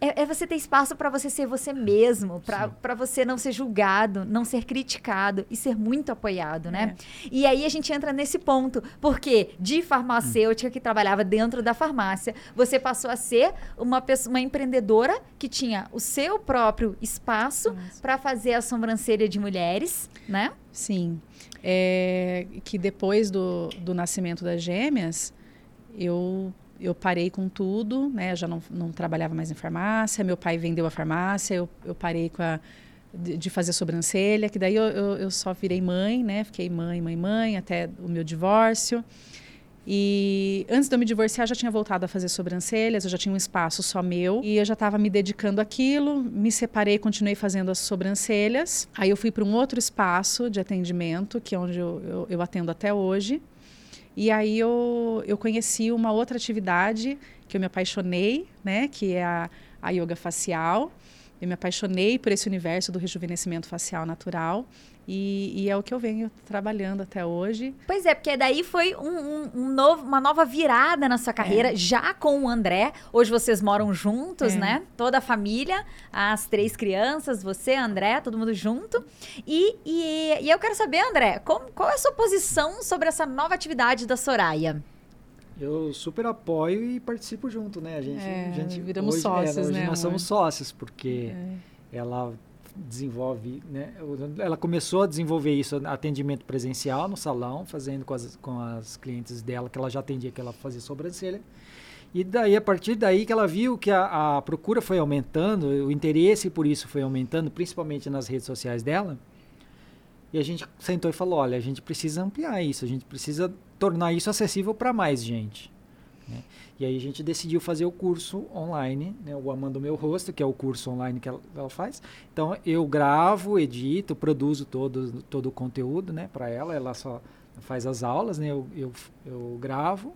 É, é, você ter espaço para você ser você mesmo, para você não ser julgado, não ser criticado e ser muito apoiado, né? É. E aí a gente entra nesse ponto, porque de farmacêutica que trabalhava dentro da farmácia, você passou a ser uma pessoa, uma empreendedora que tinha o seu próprio espaço para fazer a sobrancelha de mulheres, né? Sim. É, que depois do, do nascimento das gêmeas, eu eu parei com tudo, né? Já não, não trabalhava mais em farmácia. Meu pai vendeu a farmácia. Eu, eu parei com a, de, de fazer sobrancelha, que daí eu, eu, eu, só virei mãe, né? Fiquei mãe, mãe, mãe, até o meu divórcio. E antes de eu me divorciar, já tinha voltado a fazer sobrancelhas, eu já tinha um espaço só meu e eu já estava me dedicando àquilo. Me separei, continuei fazendo as sobrancelhas. Aí eu fui para um outro espaço de atendimento, que é onde eu, eu, eu atendo até hoje. E aí eu, eu conheci uma outra atividade que eu me apaixonei, né? Que é a, a yoga facial. Eu me apaixonei por esse universo do rejuvenescimento facial natural. E, e, é o que eu venho trabalhando até hoje. Pois é, porque daí foi um, um, um novo, uma nova virada na sua carreira, é. já com o André. Hoje vocês moram juntos, é. né? Toda a família, as três crianças, você, André, todo mundo junto. E, e, e eu quero saber, André, como, qual é a sua posição sobre essa nova atividade da Soraya? Eu super apoio e participo junto, né? A gente, é, a gente viramos hoje, sócios, é, hoje né? Nós amor? somos sócios, porque é. ela desenvolve, né? Ela começou a desenvolver isso, atendimento presencial no salão, fazendo com as, com as clientes dela, que ela já atendia, que ela fazia sobrancelha. E daí, a partir daí que ela viu que a, a procura foi aumentando, o interesse por isso foi aumentando, principalmente nas redes sociais dela, e a gente sentou e falou: olha, a gente precisa ampliar isso, a gente precisa tornar isso acessível para mais gente. Né? E aí a gente decidiu fazer o curso online, né, o Amando Meu Rosto, que é o curso online que ela, ela, faz. Então eu gravo, edito, produzo todo, todo o conteúdo né, para ela, ela só faz as aulas, né, eu, eu, eu gravo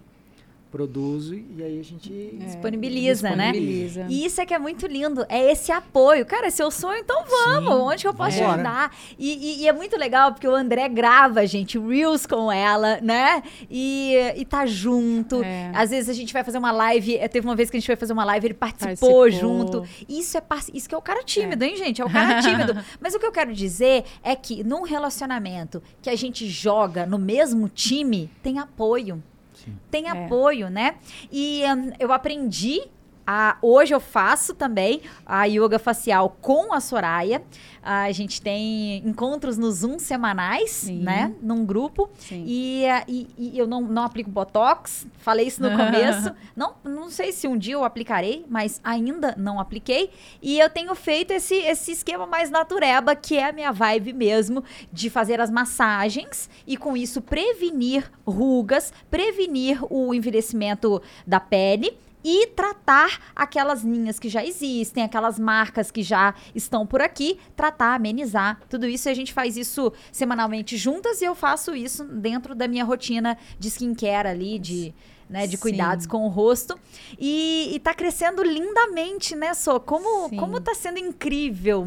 produzo e aí a gente é, disponibiliza, disponibiliza, né? E isso é que é muito lindo, é esse apoio. Cara, seu sonho, então vamos, Sim, onde que eu posso te ajudar? E, e, e, é muito legal porque o André grava, gente, Reels com ela, né? E, e tá junto. É. Às vezes a gente vai fazer uma live, eh, teve uma vez que a gente foi fazer uma live, ele participou, participou. junto. Isso é isso que é o cara tímido, é. hein, gente? É o cara tímido. Mas o que eu quero dizer é que num relacionamento que a gente joga no mesmo time, tem apoio. Sim. tem é. apoio, né? E um, eu aprendi a, hoje eu faço também a yoga facial com a Soraya. A gente tem encontros no Zoom semanais, Sim. né? Num grupo. E, e, e, eu não, não aplico Botox. Falei isso no começo. não, não sei se um dia eu aplicarei, mas ainda não apliquei. E eu tenho feito esse, esse esquema mais natureba, que é a minha vibe mesmo, de fazer as massagens e com isso prevenir rugas, prevenir o envelhecimento da pele e tratar aquelas linhas que já existem, aquelas marcas que já estão por aqui, tratar, amenizar, tudo isso. a gente faz isso semanalmente juntas e eu faço isso dentro da minha rotina de skincare ali, de. Né, de Sim. cuidados com o rosto. E, está crescendo lindamente, né, Sô? Como, como tá sendo incrível.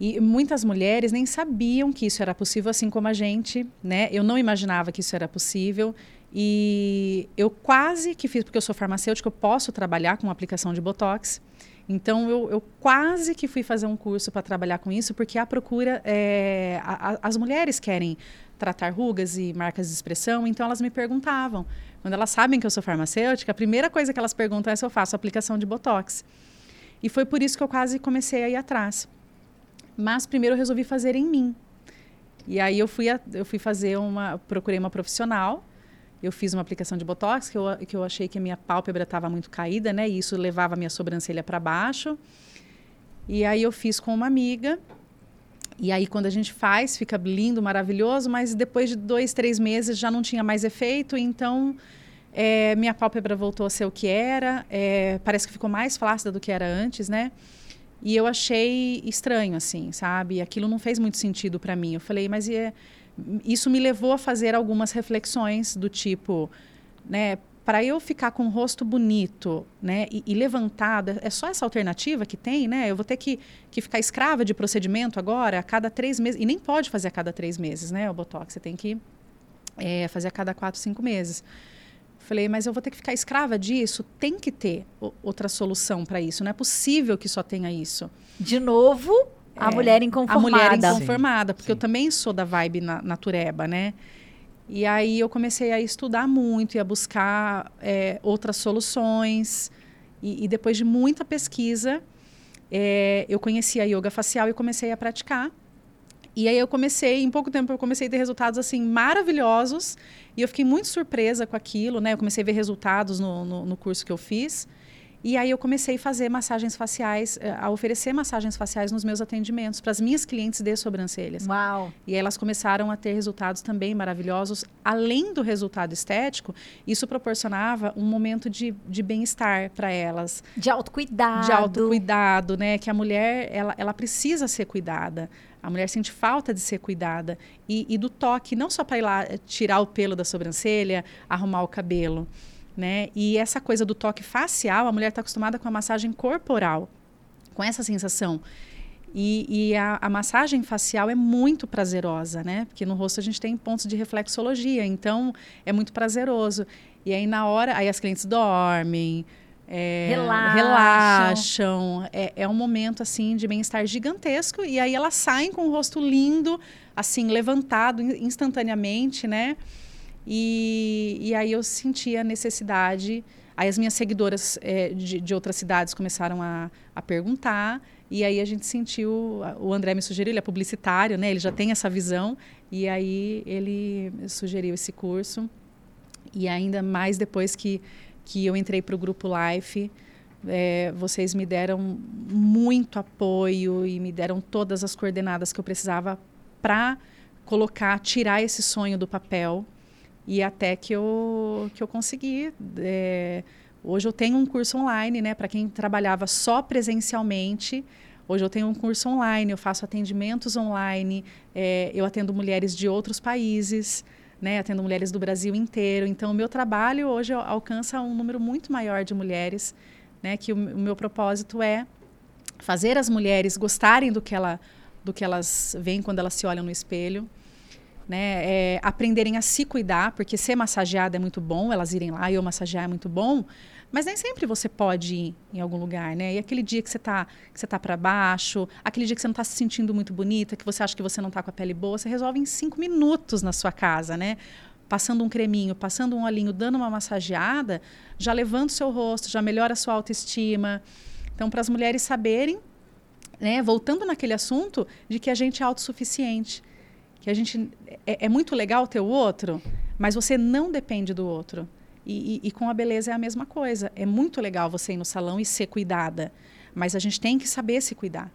E muitas mulheres nem sabiam que isso era possível, assim como a gente, né? Eu não imaginava que isso era possível. E eu quase que fiz, porque eu sou farmacêutica, eu posso trabalhar com aplicação de Botox. Então, eu, eu quase que fui fazer um curso para trabalhar com isso, porque a procura, é, a, a, as mulheres querem tratar rugas e marcas de expressão, então elas me perguntavam. Quando elas sabem que eu sou farmacêutica, a primeira coisa que elas perguntam é se eu faço aplicação de Botox. E foi por isso que eu quase comecei a ir atrás. Mas primeiro eu resolvi fazer em mim. E aí eu fui, a, eu fui fazer uma, procurei uma profissional, eu fiz uma aplicação de botox que eu, que eu achei que a minha pálpebra estava muito caída, né? E isso levava a minha sobrancelha para baixo. E aí eu fiz com uma amiga. E aí quando a gente faz, fica lindo, maravilhoso, mas depois de dois, três meses já não tinha mais efeito. Então é, minha pálpebra voltou a ser o que era. É, parece que ficou mais flácida do que era antes, né? E eu achei estranho, assim, sabe? Aquilo não fez muito sentido para mim. Eu falei, mas é, isso me levou a fazer algumas reflexões do tipo, né? Para eu ficar com o rosto bonito, né, e, e levantado, é só essa alternativa que tem, né? Eu vou ter que, que ficar escrava de procedimento agora a cada três meses e nem pode fazer a cada três meses, né? O botox você tem que é, fazer a cada quatro, cinco meses. Falei, mas eu vou ter que ficar escrava disso? Tem que ter outra solução para isso. Não é possível que só tenha isso. De novo, a é, mulher inconformada. A mulher inconformada, porque Sim. eu também sou da vibe na, natureba, né? E aí eu comecei a estudar muito e a buscar é, outras soluções. E, e, depois de muita pesquisa, é, eu conheci a yoga facial e comecei a praticar. E aí eu comecei, em pouco tempo eu comecei a ter resultados assim maravilhosos. E eu fiquei muito surpresa com aquilo, né? Eu comecei a ver resultados no, no, no curso que eu fiz. E aí eu comecei a fazer massagens faciais, eh, a oferecer massagens faciais nos meus atendimentos para as minhas clientes de sobrancelhas. Uau! E elas começaram a ter resultados também maravilhosos. Além do resultado estético, isso proporcionava um momento de, de bem-estar para elas. De autocuidado. De autocuidado, né? Que a mulher, ela, ela precisa ser cuidada. A mulher sente falta de ser cuidada. E, e do toque, não só para ir lá eh, tirar o pelo da sobrancelha, arrumar o cabelo né? E essa coisa do toque facial, a mulher está acostumada com a massagem corporal, com essa sensação. E, e a, a, massagem facial é muito prazerosa, né? Porque no rosto a gente tem pontos de reflexologia, então é muito prazeroso. E aí na hora, aí as clientes dormem, é, relaxam. relaxam. É, é um momento assim de bem-estar gigantesco. E aí elas saem com o rosto lindo, assim, levantado instantaneamente, né? E, e aí eu senti a necessidade. Aí as minhas seguidoras é, de, de, outras cidades começaram a, a perguntar. E aí a gente sentiu, o André me sugeriu, ele é publicitário, né? Ele já tem essa visão. E aí ele sugeriu esse curso. E ainda mais depois que, que eu entrei para o Grupo Life, é, vocês me deram muito apoio e me deram todas as coordenadas que eu precisava para colocar, tirar esse sonho do papel. E até que eu, que eu consegui. É, Hoje eu tenho um curso online, né, para quem trabalhava só presencialmente. Hoje eu tenho um curso online, eu faço atendimentos online, é, eu atendo mulheres de outros países, né, atendo mulheres do Brasil inteiro. Então, o meu trabalho hoje alcança um número muito maior de mulheres, né, que o, o meu propósito é fazer as mulheres gostarem do que, ela, do que elas veem quando elas se olham no espelho, né, é, aprenderem a se cuidar, porque ser massageada é muito bom, elas irem lá e eu massagear é muito bom, mas nem sempre você pode ir em algum lugar, né? E aquele dia que você está que você tá para baixo, aquele dia que você não está se sentindo muito bonita, que você acha que você não está com a pele boa, você resolve em cinco minutos na sua casa, né? Passando um creminho, passando um olhinho, dando uma massageada, já levanta o seu rosto, já melhora a sua autoestima. Então, para as mulheres saberem, né, voltando naquele assunto, de que a gente é autossuficiente. Que a gente. É, é muito legal ter o outro, mas você não depende do outro. E, e, e, com a beleza é a mesma coisa. É muito legal você ir no salão e ser cuidada, mas a gente tem que saber se cuidar.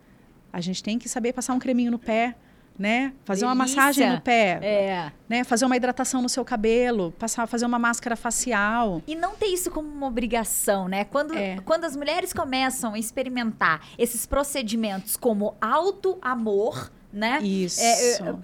A gente tem que saber passar um creminho no pé, né? Fazer Delícia. uma massagem no pé, é. né? Fazer uma hidratação no seu cabelo, passar, fazer uma máscara facial. E não ter isso como uma obrigação, né? Quando, é. quando as mulheres começam a experimentar esses procedimentos como auto amor, né? Isso. É,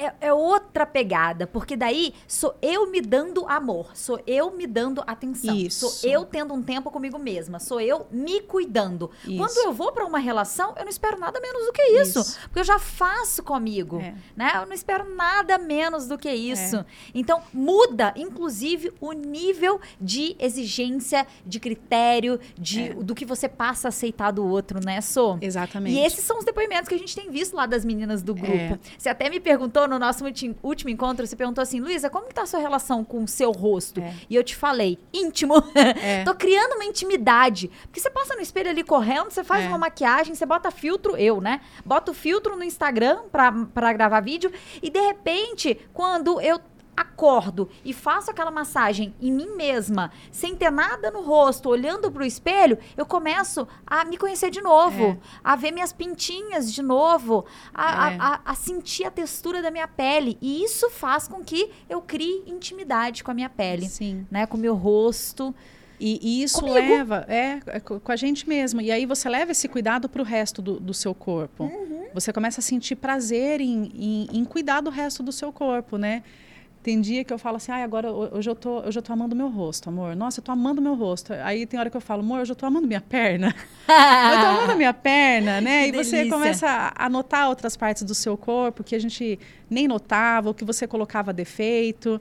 é, é, outra pegada, porque daí sou eu me dando amor, sou eu me dando atenção, Isso. sou eu tendo um tempo comigo mesma, sou eu me cuidando. Isso. Quando eu vou para uma relação, eu não espero nada menos do que isso, isso. porque eu já faço comigo, é. né? Eu não espero nada menos do que isso. É. Então muda, inclusive, o nível de exigência, de critério, de é. do que você passa a aceitar do outro, né, Sou? Exatamente. E esses são os depoimentos que a gente tem visto lá das meninas do grupo. É. Você até me perguntou no nosso último encontro, você perguntou assim, Luísa, como está a sua relação com o seu rosto? É. E eu te falei, íntimo. É. Tô criando uma intimidade. Porque você passa no espelho ali correndo, você faz é. uma maquiagem, você bota filtro, eu, né? Bota o filtro no Instagram para gravar vídeo. E de repente, quando eu acordo e faço aquela massagem em mim mesma, sem ter nada no rosto, olhando para o espelho, eu começo a me conhecer de novo, é. a ver minhas pintinhas de novo, a, é. a, a, a, sentir a textura da minha pele. E isso faz com que eu crie intimidade com a minha pele, Sim. né? Com o meu rosto. E, e isso Comigo. leva, é, é, com a gente mesmo. E aí você leva esse cuidado para o resto do, do, seu corpo. Uhum. Você começa a sentir prazer em, em, em cuidar do resto do seu corpo, né? Tem dia que eu falo assim, ah, agora hoje eu tô, hoje eu tô amando meu rosto, amor. Nossa, eu tô amando meu rosto. Aí tem hora que eu falo, amor, hoje eu tô amando minha perna. eu tô amando minha perna, né? E delícia. você começa a notar outras partes do seu corpo que a gente nem notava, ou que você colocava defeito.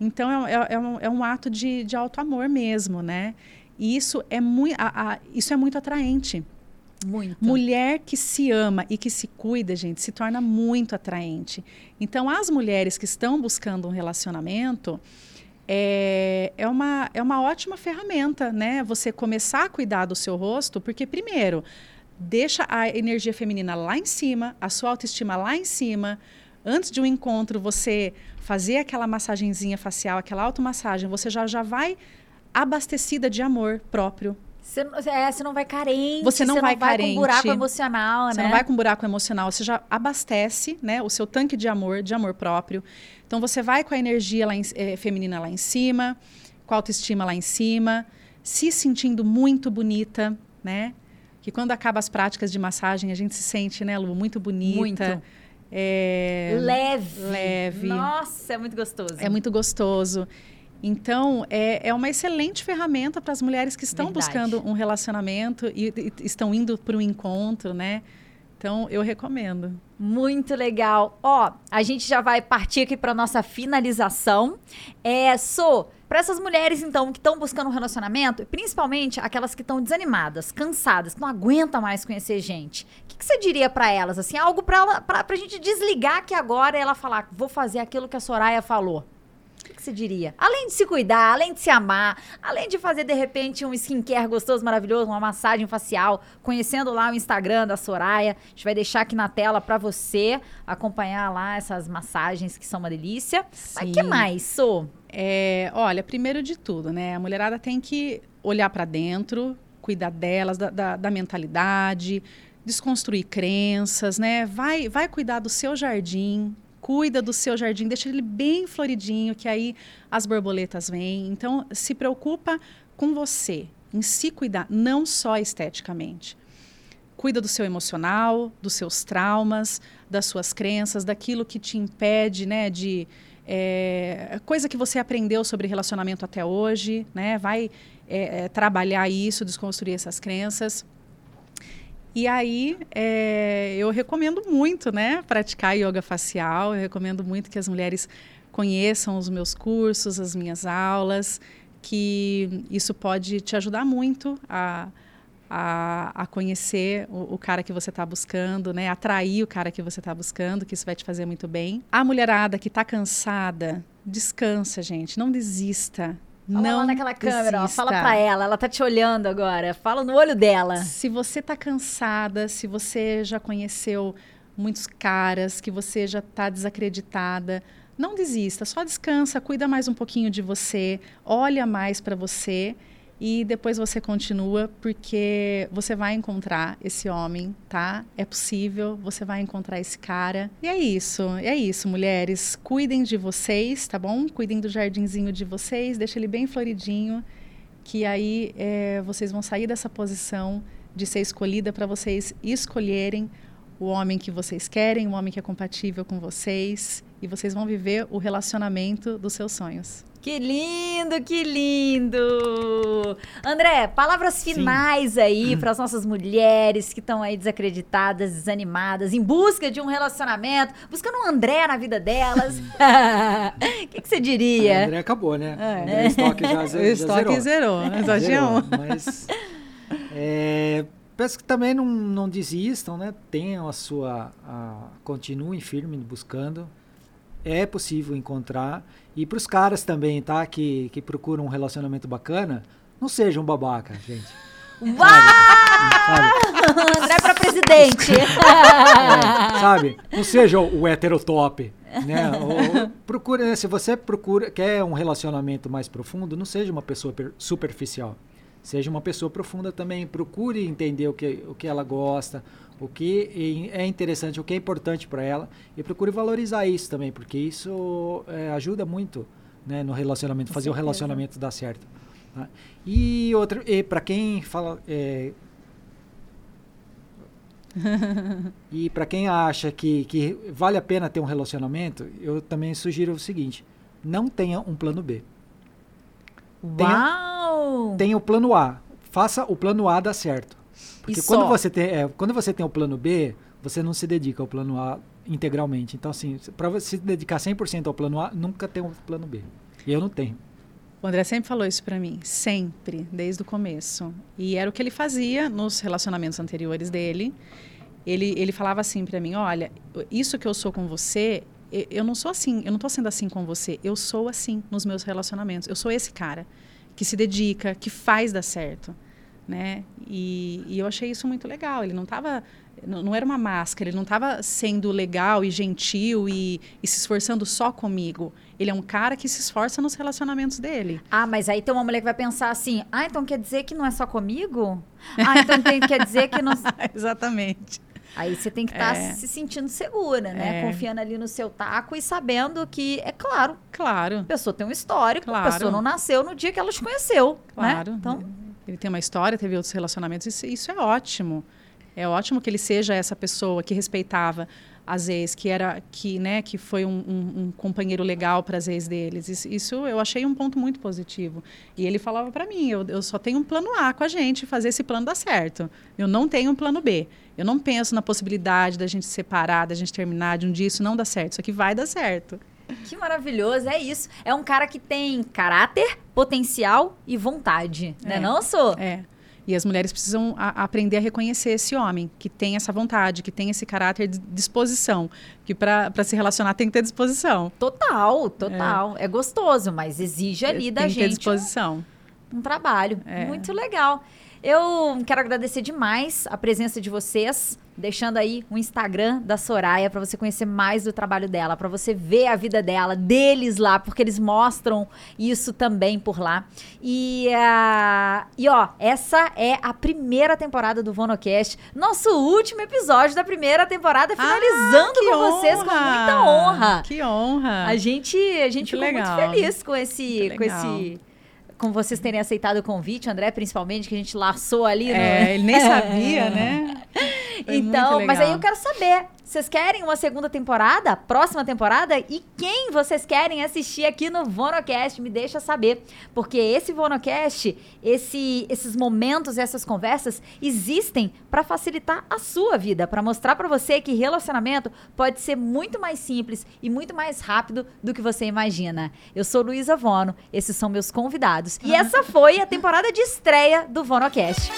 Então é, é, é, um, é um, ato de, de auto-amor mesmo, né? E isso é, muito, isso é muito atraente. Muito. Mulher que se ama e que se cuida, gente, se torna muito atraente. Então, as mulheres que estão buscando um relacionamento, é, é, uma, é uma ótima ferramenta, né? Você começar a cuidar do seu rosto, porque, primeiro, deixa a energia feminina lá em cima, a sua autoestima lá em cima. Antes de um encontro, você fazer aquela massagenzinha facial, aquela automassagem, você já, já vai abastecida de amor próprio, você, é, você não vai carente. Você não, você vai, não vai carente. com buraco emocional, né? Você não vai com buraco emocional. Você já abastece né, o seu tanque de amor, de amor próprio. Então, você vai com a energia lá em, é, feminina lá em cima, com a autoestima lá em cima, se sentindo muito bonita, né? Que quando acaba as práticas de massagem, a gente se sente, né, Lu, muito bonita. Muito. É... Leve. Leve. Nossa, é muito gostoso. É muito gostoso. Então, é, é uma excelente ferramenta para as mulheres que estão Verdade. buscando um relacionamento e, e estão indo para um encontro, né? Então, eu recomendo. Muito legal. Ó, a gente já vai partir aqui para nossa finalização. É, sou para essas mulheres então que estão buscando um relacionamento, principalmente aquelas que estão desanimadas, cansadas, que não aguentam mais conhecer gente. O que, que você diria para elas assim, algo para a gente desligar que agora ela falar, vou fazer aquilo que a Soraya falou? O que você diria? Além de se cuidar, além de se amar, além de fazer de repente um skincare gostoso, maravilhoso, uma massagem facial, conhecendo lá o Instagram da Soraya, a gente vai deixar aqui na tela para você acompanhar lá essas massagens que são uma delícia. Sim. Mas que mais, Sou? É, olha, primeiro de tudo, né? A mulherada tem que olhar para dentro, cuidar delas, da, da, da mentalidade, desconstruir crenças, né? Vai, vai cuidar do seu jardim, cuida do seu jardim, deixa ele bem floridinho, que aí as borboletas vêm. Então, se preocupa com você, em se cuidar, não só esteticamente. Cuida do seu emocional, dos seus traumas, das suas crenças, daquilo que te impede, né, de é, coisa que você aprendeu sobre relacionamento até hoje, né? Vai é, trabalhar isso, desconstruir essas crenças. E aí, é, eu recomendo muito, né, praticar yoga facial. Eu recomendo muito que as mulheres conheçam os meus cursos, as minhas aulas, que isso pode te ajudar muito a, a, a conhecer o, o, cara que você está buscando, né, atrair o cara que você está buscando, que isso vai te fazer muito bem. A mulherada que está cansada, descansa, gente, não desista. Fala não lá naquela câmera, ó, fala pra ela, ela tá te olhando agora. Fala no olho dela. Se você tá cansada, se você já conheceu muitos caras, que você já tá desacreditada, não desista, só descansa, cuida mais um pouquinho de você, olha mais para você e depois você continua porque você vai encontrar esse homem, tá? É possível, você vai encontrar esse cara. E é isso, é isso, mulheres. Cuidem de vocês, tá bom? Cuidem do jardinzinho de vocês, deixa ele bem floridinho, que aí é, vocês vão sair dessa posição de ser escolhida para vocês escolherem o homem que vocês querem, o homem que é compatível com vocês e vocês vão viver o relacionamento dos seus sonhos. Que lindo, que lindo! André, palavras finais Sim. aí para as nossas mulheres que estão aí desacreditadas, desanimadas, em busca de um relacionamento, buscando um André na vida delas. O que, que, você diria? O André acabou, né? É. O estoque já, já, o estoque zerou. zerou. Só tinha um. Mas é, peço que também não, não desistam, né? Tenham a sua... A, continuem firme buscando. É possível encontrar e para os caras também, tá? Que, que procuram um relacionamento bacana, não sejam babaca, gente. Uau! Sabe? André para presidente. é, sabe? Não seja o, o heterotop. Né? Ou, procure, né? se você procura, quer um relacionamento mais profundo, não seja uma pessoa superficial. Seja uma pessoa profunda também. Procure entender o que, o que ela gosta, o que é interessante, o que é importante para ela e procure valorizar isso também, porque isso é, ajuda muito né, no relacionamento, fazer o relacionamento dar certo. Tá? E outro, e para quem fala é, e para quem acha que, que vale a pena ter um relacionamento, eu também sugiro o seguinte: não tenha um plano B. Uau! Tenha, tenha o plano A. Faça o plano A dar certo. Porque quando você, tem, é, quando você tem o plano B, você não se dedica ao plano A integralmente. Então, assim, para você se dedicar 100% ao plano A, nunca tem o plano B. E eu não tenho. O André sempre falou isso para mim, sempre, desde o começo. E era o que ele fazia nos relacionamentos anteriores dele. Ele, ele falava assim para mim: olha, isso que eu sou com você, eu não sou assim, eu não estou sendo assim com você. Eu sou assim nos meus relacionamentos. Eu sou esse cara que se dedica, que faz dar certo né? E, e, eu achei isso muito legal. Ele não estava, não, não, era uma máscara. Ele não estava sendo legal e gentil e, e, se esforçando só comigo. Ele é um cara que se esforça nos relacionamentos dele. Ah, mas aí tem uma mulher que vai pensar assim: ah, então quer dizer que não é só comigo? Ah, então tem, quer dizer que não. Exatamente. Aí você tem que estar tá é. se sentindo segura, né? É. Confiando ali no seu taco e sabendo que, é claro. Claro. A pessoa tem um histórico, claro. a pessoa não nasceu no dia que ela te conheceu. Né? Claro. Né? Então ele tem uma história, teve outros relacionamentos, isso, isso, é ótimo. É ótimo que ele seja essa pessoa que respeitava as ex, que era que, né, que foi um, um, um companheiro legal para as ex deles. Isso, isso, eu achei um ponto muito positivo. E ele falava para mim, eu, eu só tenho um plano A com a gente, fazer esse plano dar certo. Eu não tenho um plano B. Eu não penso na possibilidade da gente separar, da gente terminar, de um dia isso não dar certo. Isso aqui vai dar certo. Que maravilhoso, é isso. É um cara que tem caráter, potencial e vontade, né É. não, Sou? É. E as mulheres precisam a- aprender a reconhecer esse homem que tem essa vontade, que tem esse caráter de disposição. Que para se relacionar tem que ter disposição. Total, total. É. gostoso, mas exige ali da tem gente um, disposição. um trabalho. É. Muito legal. Eu quero agradecer demais a presença de vocês, deixando aí o Instagram da Soraya para você conhecer mais do trabalho dela, para você ver a vida dela, deles lá, porque eles mostram isso também por lá. E, ah, e ó, essa é a primeira temporada do Vonocast, nosso último episódio da primeira temporada, finalizando Ah, com vocês com muita honra. Que honra! A gente, a gente Muito ficou muito legal. feliz com esse, Muito com esse, com vocês terem aceitado o convite, André, principalmente que a gente laçou ali. no- É, ele nem sabia, né? Foi então, mas aí eu quero saber, vocês querem uma segunda temporada, próxima temporada? E quem vocês querem assistir aqui no Vonocast? Me deixa saber, porque esse Vonocast, esse, esses momentos, essas conversas existem para facilitar a sua vida, para mostrar para você que relacionamento pode ser muito mais simples e muito mais rápido do que você imagina. Eu sou Luísa Vono, esses são meus convidados. E essa foi a temporada de estreia do Vonocast.